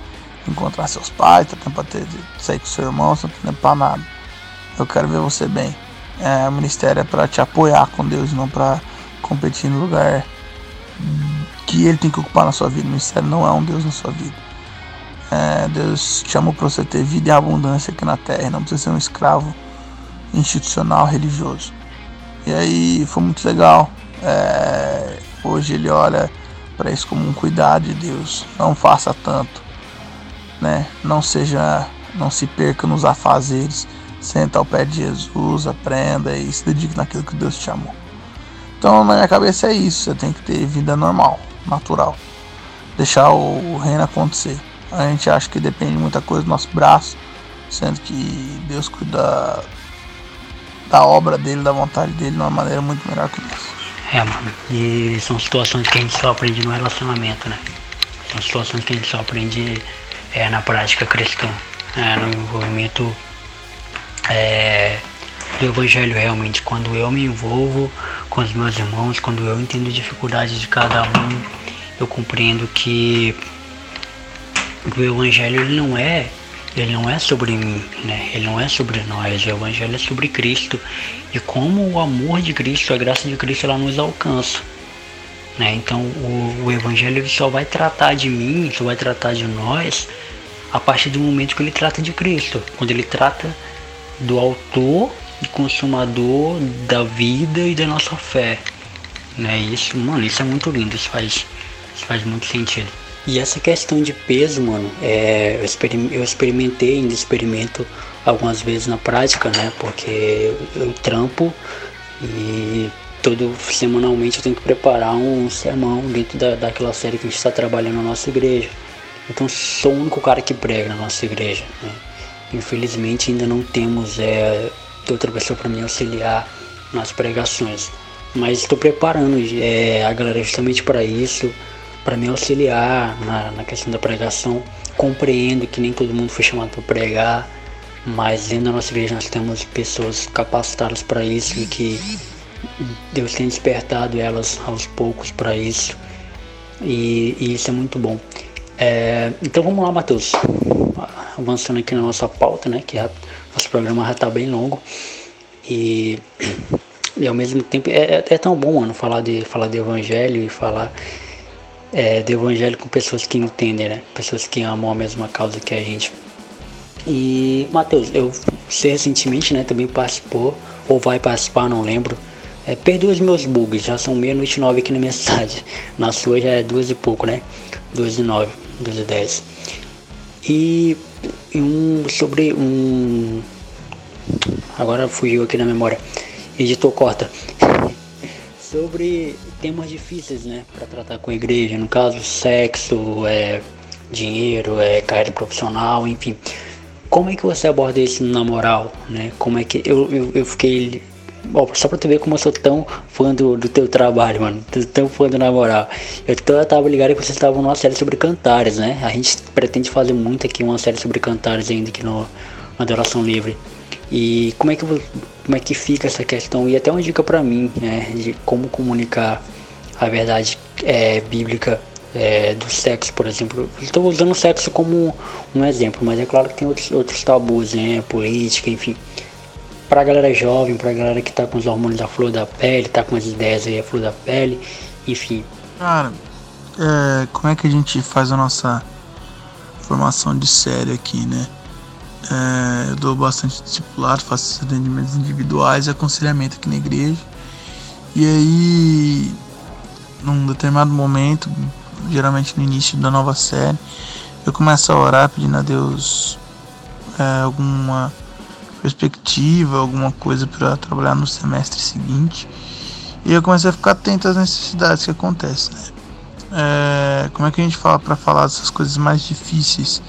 encontrar seus pais, tá tempo pra ter, sair com seu irmão, você não tem tempo pra nada. Eu quero ver você bem. É, o ministério é para te apoiar com Deus, não para competir no lugar que Ele tem que ocupar na sua vida. O ministério não é um Deus na sua vida. É, Deus te chamou para você ter vida e abundância aqui na terra, não precisa ser um escravo institucional religioso. E aí foi muito legal. É, hoje ele olha para isso como um cuidado de Deus. Não faça tanto né? Não seja, não se perca nos afazeres, senta ao pé de Jesus, aprenda e se dedique naquilo que Deus te chamou. Então, na minha cabeça é isso, você tem que ter vida normal, natural. Deixar o reino acontecer. A gente acha que depende de muita coisa do nosso braço, sendo que Deus cuida da obra dele, da vontade dele de uma maneira muito melhor que nós. É, mano. E são situações que a gente só aprende no relacionamento, né? São situações que a gente só aprende é, na prática cristã, é, no envolvimento é, do evangelho realmente. Quando eu me envolvo com os meus irmãos, quando eu entendo a dificuldade de cada um, eu compreendo que o evangelho ele não é ele não é sobre mim, né? Ele não é sobre nós. O evangelho é sobre Cristo e como o amor de Cristo, a graça de Cristo, ela nos alcança. Né? Então o, o evangelho ele só vai tratar de mim, só vai tratar de nós a partir do momento que ele trata de Cristo, quando ele trata do autor e consumador da vida e da nossa fé. Né? Isso, mano, isso é muito lindo, isso faz, isso faz muito sentido. E essa questão de peso, mano, é, eu, eu experimentei, ainda experimento algumas vezes na prática, né? Porque eu trampo e todo semanalmente eu tenho que preparar um sermão dentro da, daquela série que a gente está trabalhando na nossa igreja. Então sou o único cara que prega na nossa igreja. Né? Infelizmente ainda não temos é, outra pessoa para me auxiliar nas pregações. Mas estou preparando é, a galera justamente para isso para me auxiliar na, na, questão da pregação. Compreendo que nem todo mundo foi chamado para pregar, mas dentro da nossa igreja nós temos pessoas capacitadas para isso e que Deus tem despertado elas aos poucos para isso. E, e, isso é muito bom. É, então vamos lá, Matheus. Avançando aqui na nossa pauta, né? Que nosso programa já está bem longo. E, e ao mesmo tempo é, é, é, tão bom, mano, falar de, falar de evangelho e falar é, do evangelho com pessoas que entendem, né? Pessoas que amam a mesma causa que a gente. E, Matheus, eu você recentemente, né, também participou, ou vai participar, não lembro. É, os meus bugs, já são meia-noite nove aqui na minha cidade. Na sua já é duas e pouco, né? Duas e nove, duas e dez. E, e um sobre um. Agora fugiu aqui na memória. Editor corta sobre temas difíceis, né, para tratar com a igreja, no caso sexo, é, dinheiro, é, carreira profissional, enfim. Como é que você aborda isso na moral, né? Como é que eu, eu, eu fiquei Só pra tu ver como eu sou tão fã do, do teu trabalho, mano. Tão fã do na. Eu, eu tava ligado que vocês estavam numa série sobre cantares, né? A gente pretende fazer muito aqui uma série sobre cantares ainda aqui no, Adoração Livre. E como é que como é que fica essa questão e até uma dica para mim, né, de como comunicar a verdade é, bíblica é, do sexo, por exemplo. Estou usando o sexo como um exemplo, mas é claro que tem outros, outros tabus, né, política, enfim. Para a galera jovem, para a galera que está com os hormônios da flor da pele, está com as ideias aí a flor da pele, enfim. Cara, é, como é que a gente faz a nossa formação de série aqui, né? É, eu dou bastante discipulado, faço atendimentos individuais e aconselhamento aqui na igreja. E aí, num determinado momento, geralmente no início da nova série, eu começo a orar pedindo a Deus é, alguma perspectiva, alguma coisa para trabalhar no semestre seguinte. E eu comecei a ficar atento às necessidades que acontecem. Né? É, como é que a gente fala para falar dessas coisas mais difíceis?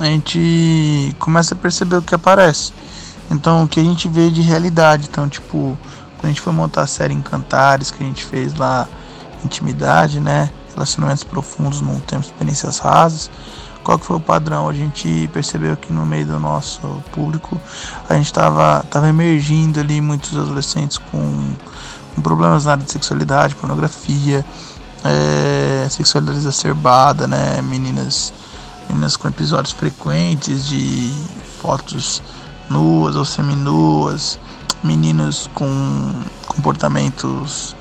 a gente começa a perceber o que aparece. Então, o que a gente vê de realidade. Então, tipo, quando a gente foi montar a série Encantares, que a gente fez lá, Intimidade, né? Relacionamentos profundos não temos experiências rasas. Qual que foi o padrão? A gente percebeu que no meio do nosso público a gente estava tava emergindo ali muitos adolescentes com, com problemas na área de sexualidade, pornografia, é, sexualidade exacerbada, né? Meninas meninas com episódios frequentes de fotos nuas ou seminuas, meninos com comportamentos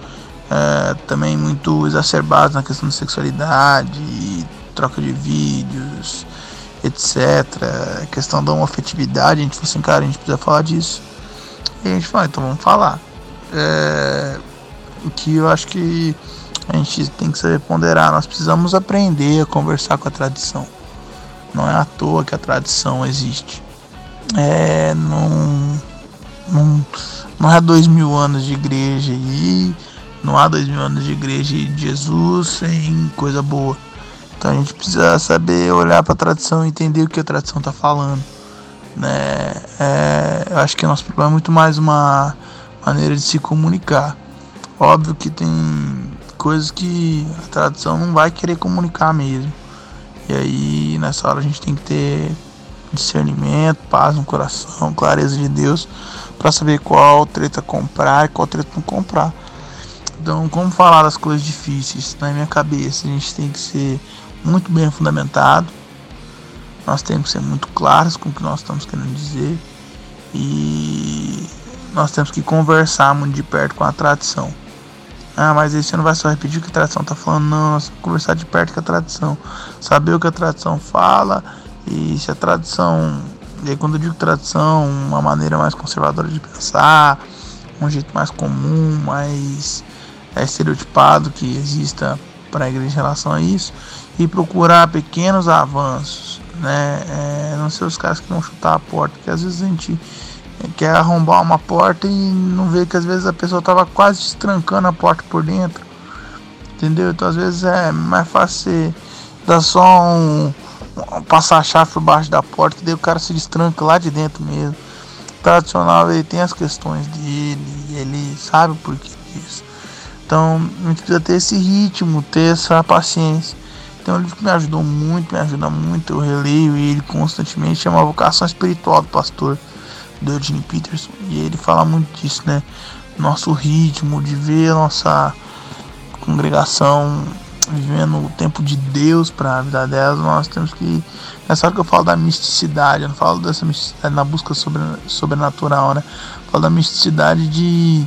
é, também muito exacerbados na questão da sexualidade, troca de vídeos, etc. Questão da homofetividade, a gente falou assim, cara, a gente precisa falar disso. E a gente falou, então vamos falar. É, que eu acho que a gente tem que saber ponderar, nós precisamos aprender a conversar com a tradição. Não é à toa que a tradição existe. É, não, não, há dois mil anos de igreja e não há dois mil anos de igreja de Jesus sem coisa boa. Então a gente precisa saber olhar para a tradição e entender o que a tradição está falando. Né? É, eu acho que o nosso problema é muito mais uma maneira de se comunicar. Óbvio que tem coisas que a tradição não vai querer comunicar mesmo. E aí nessa hora a gente tem que ter discernimento, paz no coração, clareza de Deus para saber qual treta comprar e qual treta não comprar. Então, como falar das coisas difíceis na minha cabeça, a gente tem que ser muito bem fundamentado. Nós temos que ser muito claros com o que nós estamos querendo dizer e nós temos que conversar muito de perto com a tradição. Ah, mas você não vai só repetir o que a tradição está falando, não. Nós temos que conversar de perto com a tradição. Saber o que a tradição fala e se a tradição. E aí, quando eu digo tradição, uma maneira mais conservadora de pensar, um jeito mais comum, mais é, estereotipado que exista para a igreja em relação a isso, e procurar pequenos avanços, né? É, não ser os caras que vão chutar a porta, porque às vezes a gente quer arrombar uma porta e não vê que às vezes a pessoa estava quase destrancando a porta por dentro. Entendeu? Então às vezes é mais fácil você dar só um, um passar a chave por baixo da porta e daí o cara se destranca lá de dentro mesmo. Tradicional ele tem as questões dele, ele sabe por que disso. Então a gente precisa ter esse ritmo, ter essa paciência. Livro que me ajudou muito, me ajuda muito, eu releio ele constantemente, chama Vocação Espiritual do Pastor do Eugene Peterson. E ele fala muito disso, né? Nosso ritmo de ver a nossa congregação vivendo o tempo de Deus para a vida delas, nós temos que. Nessa hora que eu falo da misticidade, eu não falo dessa misticidade na busca sobre, sobrenatural, né? Eu falo da misticidade de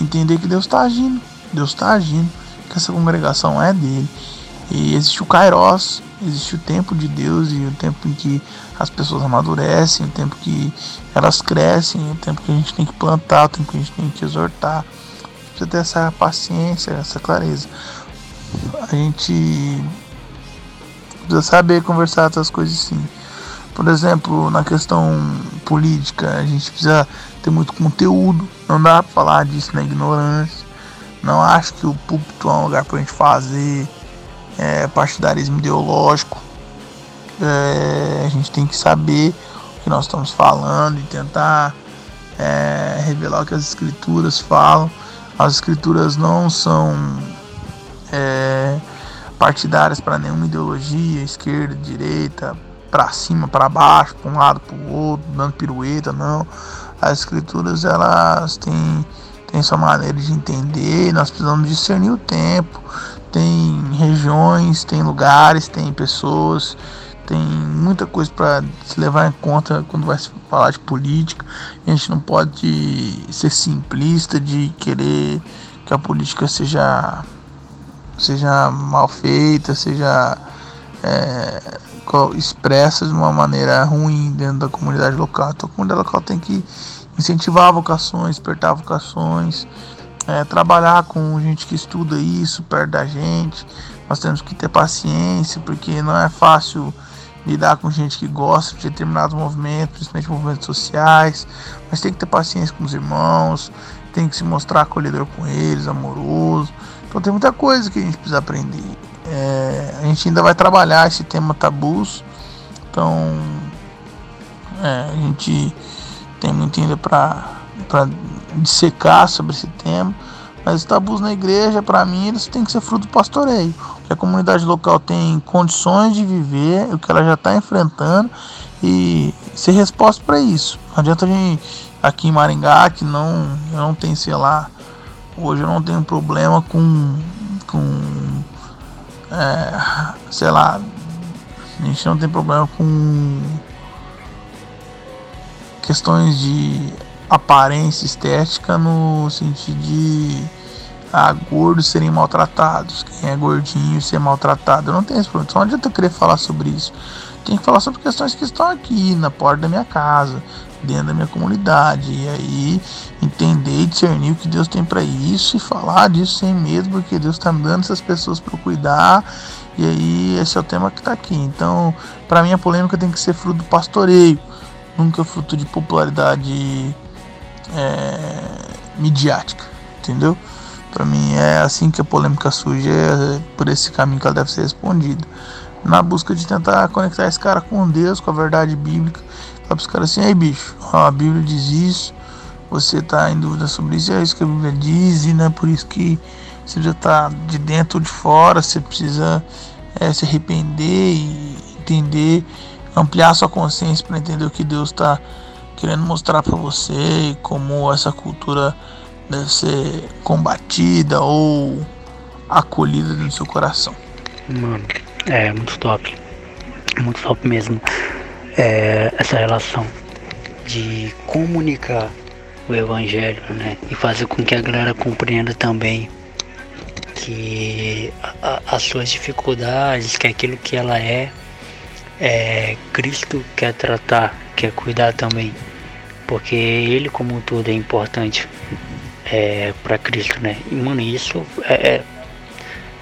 entender que Deus está agindo, Deus está agindo, que essa congregação é dele. E existe o Kairos, existe o tempo de Deus e o tempo em que as pessoas amadurecem, o tempo que elas crescem, o tempo que a gente tem que plantar, o tempo que a gente tem que exortar. Precisa ter essa paciência, essa clareza. A gente precisa saber conversar essas coisas sim. Por exemplo, na questão política, a gente precisa ter muito conteúdo. Não dá para falar disso na ignorância. Não acho que o púlpito é um lugar para a gente fazer é, partidarismo ideológico. É, a gente tem que saber o que nós estamos falando e tentar é, revelar o que as escrituras falam. As escrituras não são é, partidárias para nenhuma ideologia, esquerda, direita, para cima, para baixo, para um lado, para o outro, dando pirueta, não. As escrituras elas têm, têm sua maneira de entender, nós precisamos discernir o tempo, tem regiões, tem lugares, tem pessoas, tem muita coisa para se levar em conta quando vai se falar de política. A gente não pode ser simplista de querer que a política seja seja mal feita, seja é, expressa de uma maneira ruim dentro da comunidade local. Então a comunidade local tem que incentivar vocações, despertar vocações, é, trabalhar com gente que estuda isso perto da gente. Nós temos que ter paciência, porque não é fácil lidar com gente que gosta de determinados movimentos, principalmente movimentos sociais. Mas tem que ter paciência com os irmãos, tem que se mostrar acolhedor com eles, amoroso. Então tem muita coisa que a gente precisa aprender. É, a gente ainda vai trabalhar esse tema tabus. Então é, a gente tem muito ainda para dissecar sobre esse tema. Mas os tabus na igreja, para mim, eles têm que ser fruto do pastoreio. Que a comunidade local tem condições de viver, o que ela já está enfrentando e ser resposta para isso. Não adianta a gente aqui em Maringá que não, eu não tem, sei lá, hoje eu não tenho problema com, com é, sei lá, a gente não tem problema com questões de aparência estética no sentido de ah, gordos serem maltratados, quem é gordinho ser maltratado. Eu não tenho esse problema, não adianta eu querer falar sobre isso. Tem que falar sobre questões que estão aqui, na porta da minha casa, dentro da minha comunidade. E aí entender e discernir o que Deus tem para isso e falar disso sem medo, porque Deus está dando essas pessoas para cuidar. E aí esse é o tema que está aqui. Então, para mim a polêmica tem que ser fruto do pastoreio, nunca fruto de popularidade é, midiática, entendeu? Para mim é assim que a polêmica surge, é por esse caminho que ela deve ser respondida. Na busca de tentar conectar esse cara com Deus, com a verdade bíblica. Fala pros caras assim, aí bicho, a Bíblia diz isso, você está em dúvida sobre isso, é isso que a Bíblia diz, e não é por isso que você já está de dentro ou de fora, você precisa é, se arrepender e entender, ampliar sua consciência para entender o que Deus está querendo mostrar para você como essa cultura deve ser combatida ou acolhida no seu coração. Mano, é muito top. Muito top mesmo. É, essa relação de comunicar o evangelho, né? E fazer com que a galera compreenda também que a, as suas dificuldades, que aquilo que ela é, é Cristo quer tratar, quer cuidar também. Porque ele como um todo é importante é, para Cristo, né? E mano, isso é, é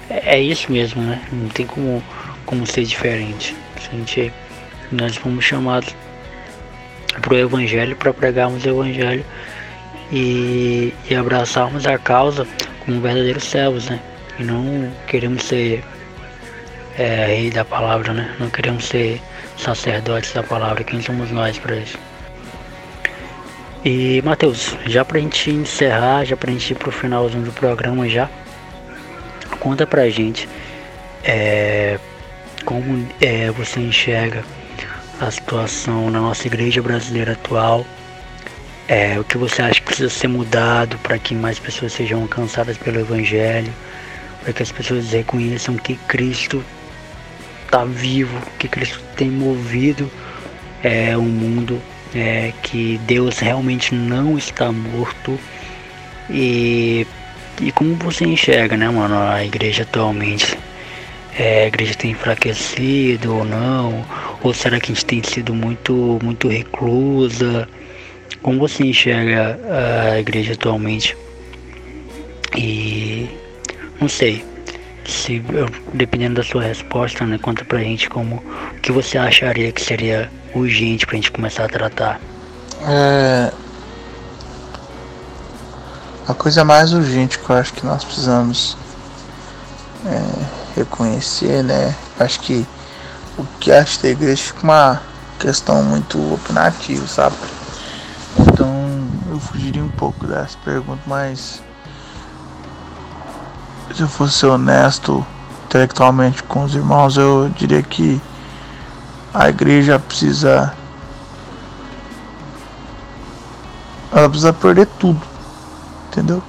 é, isso mesmo, né? Não tem como, como ser diferente. A gente, nós fomos chamados para o Evangelho, para pregarmos o Evangelho e, e abraçarmos a causa como verdadeiros servos, né? E não queremos ser é, rei da palavra, né? Não queremos ser sacerdotes da palavra. Quem somos nós para isso? E Mateus, já para a gente encerrar, já para a gente ir para o finalzinho do programa já, Conta pra gente é, como é, você enxerga a situação na nossa igreja brasileira atual. É, o que você acha que precisa ser mudado para que mais pessoas sejam alcançadas pelo Evangelho, para que as pessoas reconheçam que Cristo está vivo, que Cristo tem movido é, o mundo, é, que Deus realmente não está morto e e como você enxerga, né, mano, a igreja atualmente? É, a igreja tem enfraquecido ou não? Ou será que a gente tem sido muito, muito reclusa? Como você enxerga a igreja atualmente? E não sei. Se, dependendo da sua resposta, né, conta pra gente como o que você acharia que seria urgente pra gente começar a tratar. É, a coisa mais urgente que eu acho que nós precisamos é, reconhecer, né? Acho que o que acho da igreja fica uma questão muito opinativa, sabe? Então eu fugiria um pouco dessa pergunta, mas se eu fosse honesto intelectualmente com os irmãos, eu diria que a igreja precisa ela precisa perder tudo entendeu?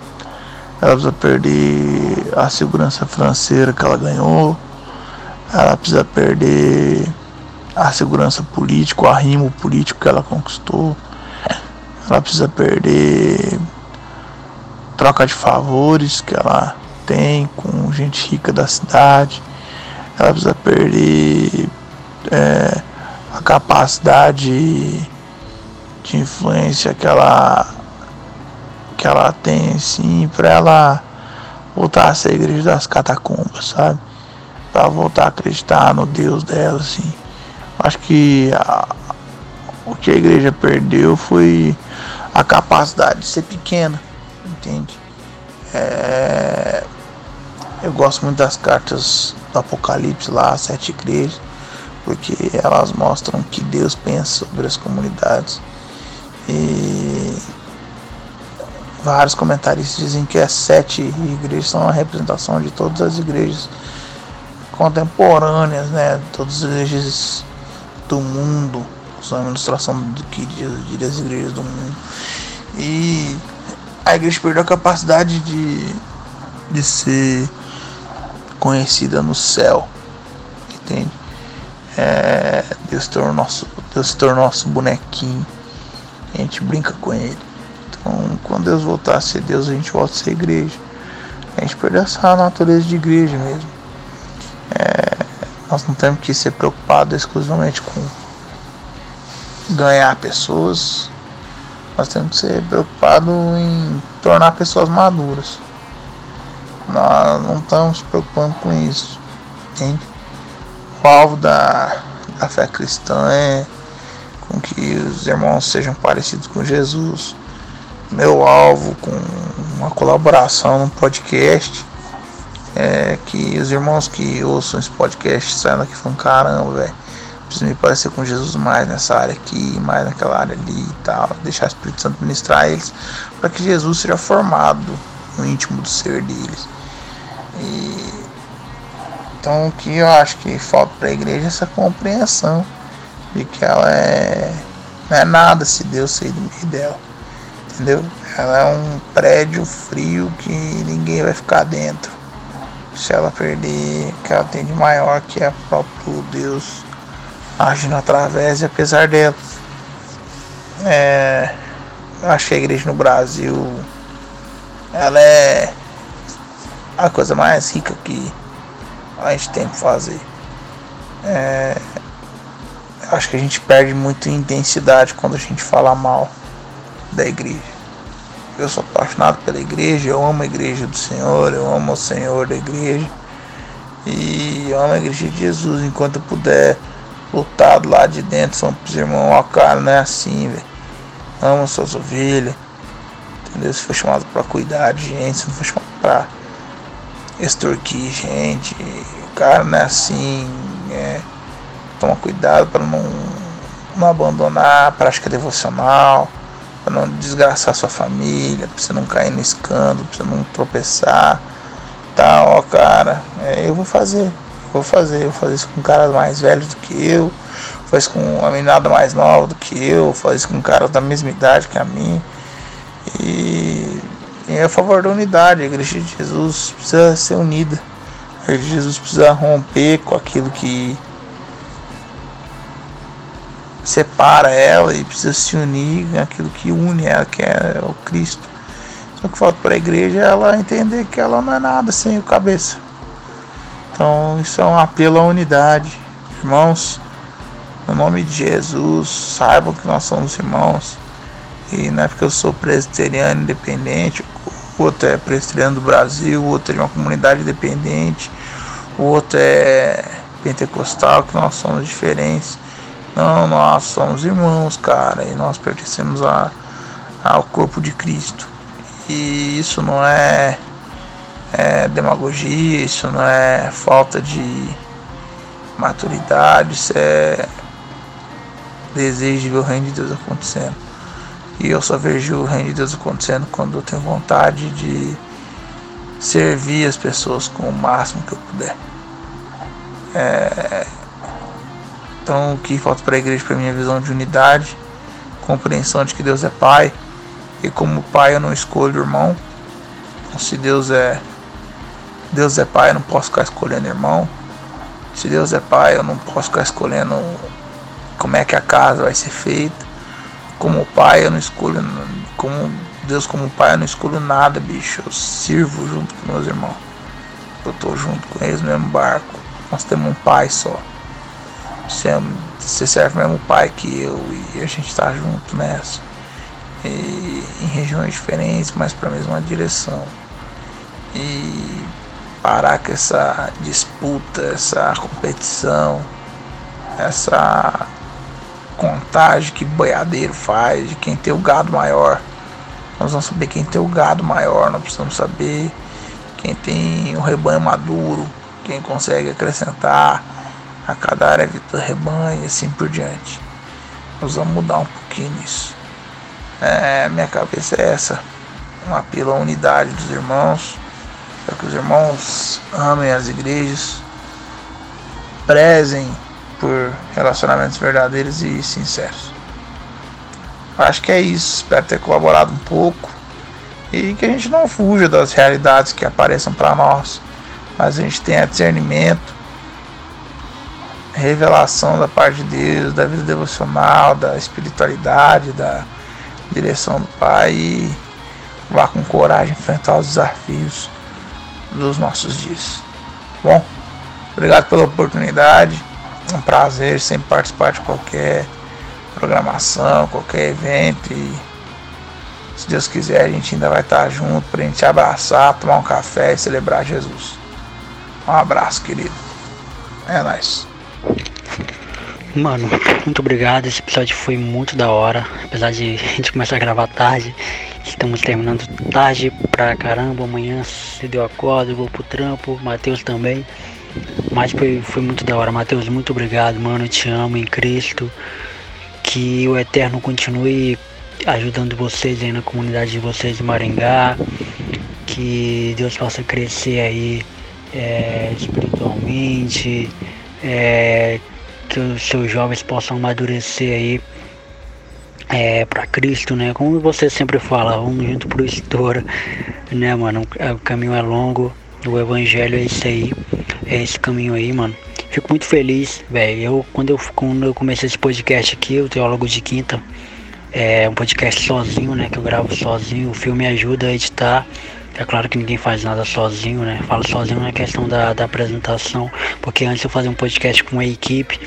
Ela precisa perder a segurança financeira que ela ganhou, ela precisa perder a segurança política, o arrimo político que ela conquistou, ela precisa perder troca de favores que ela tem com gente rica da cidade, ela precisa perder é, a capacidade de influência que ela que ela tem, assim, pra ela voltar a ser a igreja das catacumbas, sabe? Pra voltar a acreditar no Deus dela, assim. Acho que a, o que a igreja perdeu foi a capacidade de ser pequena, entende? É, eu gosto muito das cartas do Apocalipse lá, sete igrejas, porque elas mostram que Deus pensa sobre as comunidades. E Vários comentaristas dizem que as sete igrejas são a representação de todas as igrejas contemporâneas, né? Todas as igrejas do mundo, são a ilustração do que diria as igrejas do mundo. E a igreja perdeu a capacidade de, de ser conhecida no céu, entende? É, Deus, tornou nosso, Deus tornou nosso bonequinho, a gente brinca com ele. Então, quando Deus voltar a ser Deus, a gente volta a ser igreja. A gente perdeu essa natureza de igreja mesmo. É, nós não temos que ser preocupados exclusivamente com ganhar pessoas. Nós temos que ser preocupados em tornar pessoas maduras. Nós não estamos preocupando com isso. Entende? Alvo da, da fé cristã é com que os irmãos sejam parecidos com Jesus meu alvo com uma colaboração no podcast. É que os irmãos que ouçam esse podcast saiam daqui falando, caramba, velho, preciso me parecer com Jesus mais nessa área aqui, mais naquela área ali e tal. Deixar o Espírito Santo ministrar eles, para que Jesus seja formado no íntimo do ser deles. E, então, o que eu acho que falta para a igreja é essa compreensão de que ela é não é nada se Deus sair do meio dela, entendeu? Ela é um prédio frio que ninguém vai ficar dentro. Se ela perder que ela tem de maior, que é próprio Deus agindo através e apesar dela. É, acho que a igreja no Brasil ela é a coisa mais rica que a gente tem que fazer. É, acho que a gente perde muito intensidade quando a gente fala mal da igreja. Eu sou apaixonado pela igreja, eu amo a igreja do Senhor, eu amo o Senhor da igreja. E eu amo a igreja de Jesus enquanto eu puder lutar lado de dentro, são pros irmãos, ó cara, não é assim, velho. Amo suas ovelhas. Entendeu? Se foi chamado para cuidar de gente, se não foi chamado para extorquir gente. O cara não é assim. É, toma cuidado para não, não abandonar a prática devocional, para não desgraçar sua família, para você não cair no escândalo, para você não tropeçar. Tá, ó, cara, é, eu vou fazer, vou fazer, vou fazer isso com caras mais velhos do que eu, isso com uma menina mais nova do que eu, isso com caras da mesma idade que a mim. E é a favor da unidade, a igreja de Jesus precisa ser unida. A igreja de Jesus precisa romper com aquilo que separa ela e precisa se unir naquilo que une ela, que é o Cristo. Só que falta para a igreja ela entender que ela não é nada sem o cabeça. Então isso é um apelo à unidade. Irmãos, no nome de Jesus, saibam que nós somos irmãos. E é porque eu sou presbiteriano independente, o outro é presbiteriano do Brasil, o outro é de uma comunidade independente, o outro é pentecostal, que nós somos diferentes. Não, nós somos irmãos, cara, e nós pertencemos a, ao corpo de Cristo. E isso não é, é demagogia, isso não é falta de maturidade, isso é desejo de ver o reino de Deus acontecendo. E eu só vejo o reino de Deus acontecendo quando eu tenho vontade de servir as pessoas com o máximo que eu puder. É, então, o que falta para a igreja, para é visão de unidade, compreensão de que Deus é Pai, e como Pai eu não escolho irmão. Então, se Deus é Deus é Pai, eu não posso ficar escolhendo irmão. Se Deus é Pai, eu não posso ficar escolhendo como é que a casa vai ser feita. Como Pai, eu não escolho como Deus como Pai, eu não escolho nada, bicho. Eu sirvo junto com meus irmãos. Eu tô junto com eles no mesmo barco. Nós temos um Pai só. Você serve mesmo o pai que eu e a gente está junto nessa. E, em regiões diferentes, mas para a mesma direção. E parar com essa disputa, essa competição, essa contagem que boiadeiro faz de quem tem o gado maior. Nós vamos saber quem tem o gado maior, nós precisamos saber quem tem o rebanho maduro, quem consegue acrescentar a cada área do rebanho e assim por diante. Nós vamos mudar um pouquinho isso. É, minha cabeça é essa. Um apelo unidade dos irmãos. Para que os irmãos amem as igrejas. Prezem por relacionamentos verdadeiros e sinceros. Acho que é isso. Espero ter colaborado um pouco. E que a gente não fuja das realidades que apareçam para nós. Mas a gente tenha discernimento revelação da parte de Deus, da vida devocional, da espiritualidade, da direção do Pai e vá com coragem enfrentar os desafios dos nossos dias. Bom, obrigado pela oportunidade. Um prazer sempre participar de qualquer programação, qualquer evento e se Deus quiser a gente ainda vai estar junto para a gente abraçar, tomar um café e celebrar Jesus. Um abraço, querido. É nóis. Mano, muito obrigado. Esse episódio foi muito da hora. Apesar de a gente começar a gravar tarde, estamos terminando tarde pra caramba. Amanhã, se deu acordo, eu vou pro trampo. Matheus também. Mas foi, foi muito da hora. Matheus, muito obrigado, mano. Eu te amo em Cristo. Que o Eterno continue ajudando vocês aí na comunidade de vocês de Maringá. Que Deus possa crescer aí é, espiritualmente. É, que os seus jovens possam amadurecer aí é, para Cristo, né? Como você sempre fala, vamos junto pro estouro, né, mano? O caminho é longo, o evangelho é isso aí, é esse caminho aí, mano. Fico muito feliz, velho. Eu quando eu quando eu comecei esse podcast aqui, o Teólogo de Quinta, é um podcast sozinho, né? Que eu gravo sozinho. O filme ajuda a editar. É claro que ninguém faz nada sozinho, né? Falo sozinho na questão da, da apresentação, porque antes eu fazia um podcast com a equipe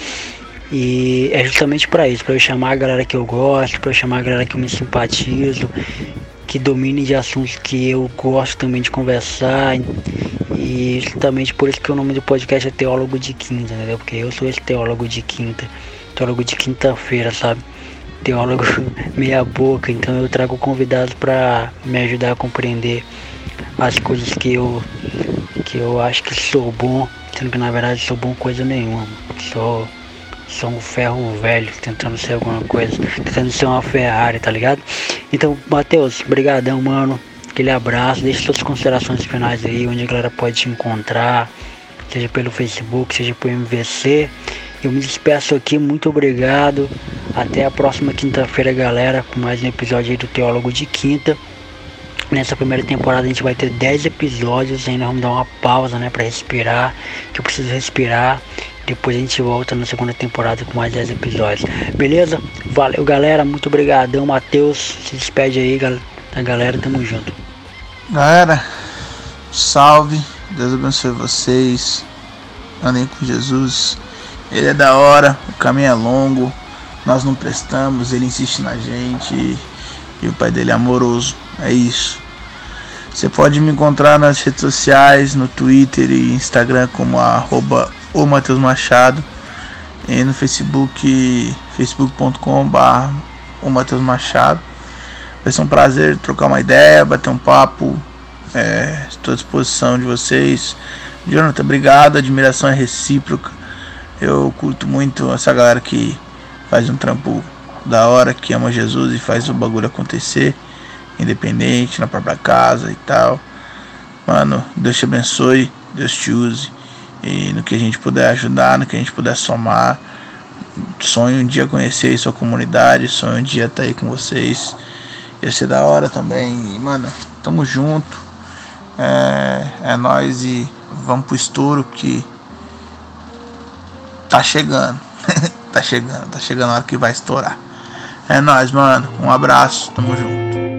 e é justamente para isso, para eu chamar a galera que eu gosto, para eu chamar a galera que eu me simpatizo, que domine de assuntos que eu gosto também de conversar. E justamente por isso que o nome do podcast é Teólogo de Quinta, entendeu? Porque eu sou esse teólogo de quinta, teólogo de quinta-feira, sabe? Teólogo meia boca, então eu trago convidados para me ajudar a compreender as coisas que eu que eu acho que sou bom, sendo que na verdade sou bom coisa nenhuma. Sou sou um ferro velho tentando ser alguma coisa, tentando ser uma Ferrari, tá ligado? Então, Matheus, brigadão, mano. Aquele abraço, deixe suas considerações finais aí, onde a galera pode te encontrar, seja pelo Facebook, seja pelo MVC. Eu me despeço aqui, muito obrigado. Até a próxima quinta-feira, galera, com mais um episódio aí do Teólogo de Quinta. Nessa primeira temporada a gente vai ter 10 episódios, ainda vamos dar uma pausa, né, para respirar, que eu preciso respirar. Depois a gente volta na segunda temporada com mais 10 episódios. Beleza? Valeu, galera. Muito obrigadão. Matheus, se despede aí, da galera. Tamo junto. Galera, salve. Deus abençoe vocês. Andem com Jesus. Ele é da hora. O caminho é longo. Nós não prestamos. Ele insiste na gente. E o pai dele é amoroso. É isso. Você pode me encontrar nas redes sociais, no Twitter e Instagram como arroba o Matheus Machado e no Facebook facebook.com.br o Matheus Machado. Vai ser um prazer trocar uma ideia, bater um papo. É, estou à disposição de vocês. Jonathan, obrigado. A admiração é recíproca. Eu curto muito essa galera que faz um trampo da hora, que ama Jesus e faz o bagulho acontecer, independente, na própria casa e tal. Mano, Deus te abençoe, Deus te use. E no que a gente puder ajudar, no que a gente puder somar. Sonho um dia conhecer sua comunidade, sonho um dia estar aí com vocês. Ia ser da hora também. E, mano, tamo junto. É, é nós e vamos pro estouro que tá chegando. tá chegando, tá chegando a hora que vai estourar. É nós, mano. Um abraço, tamo junto.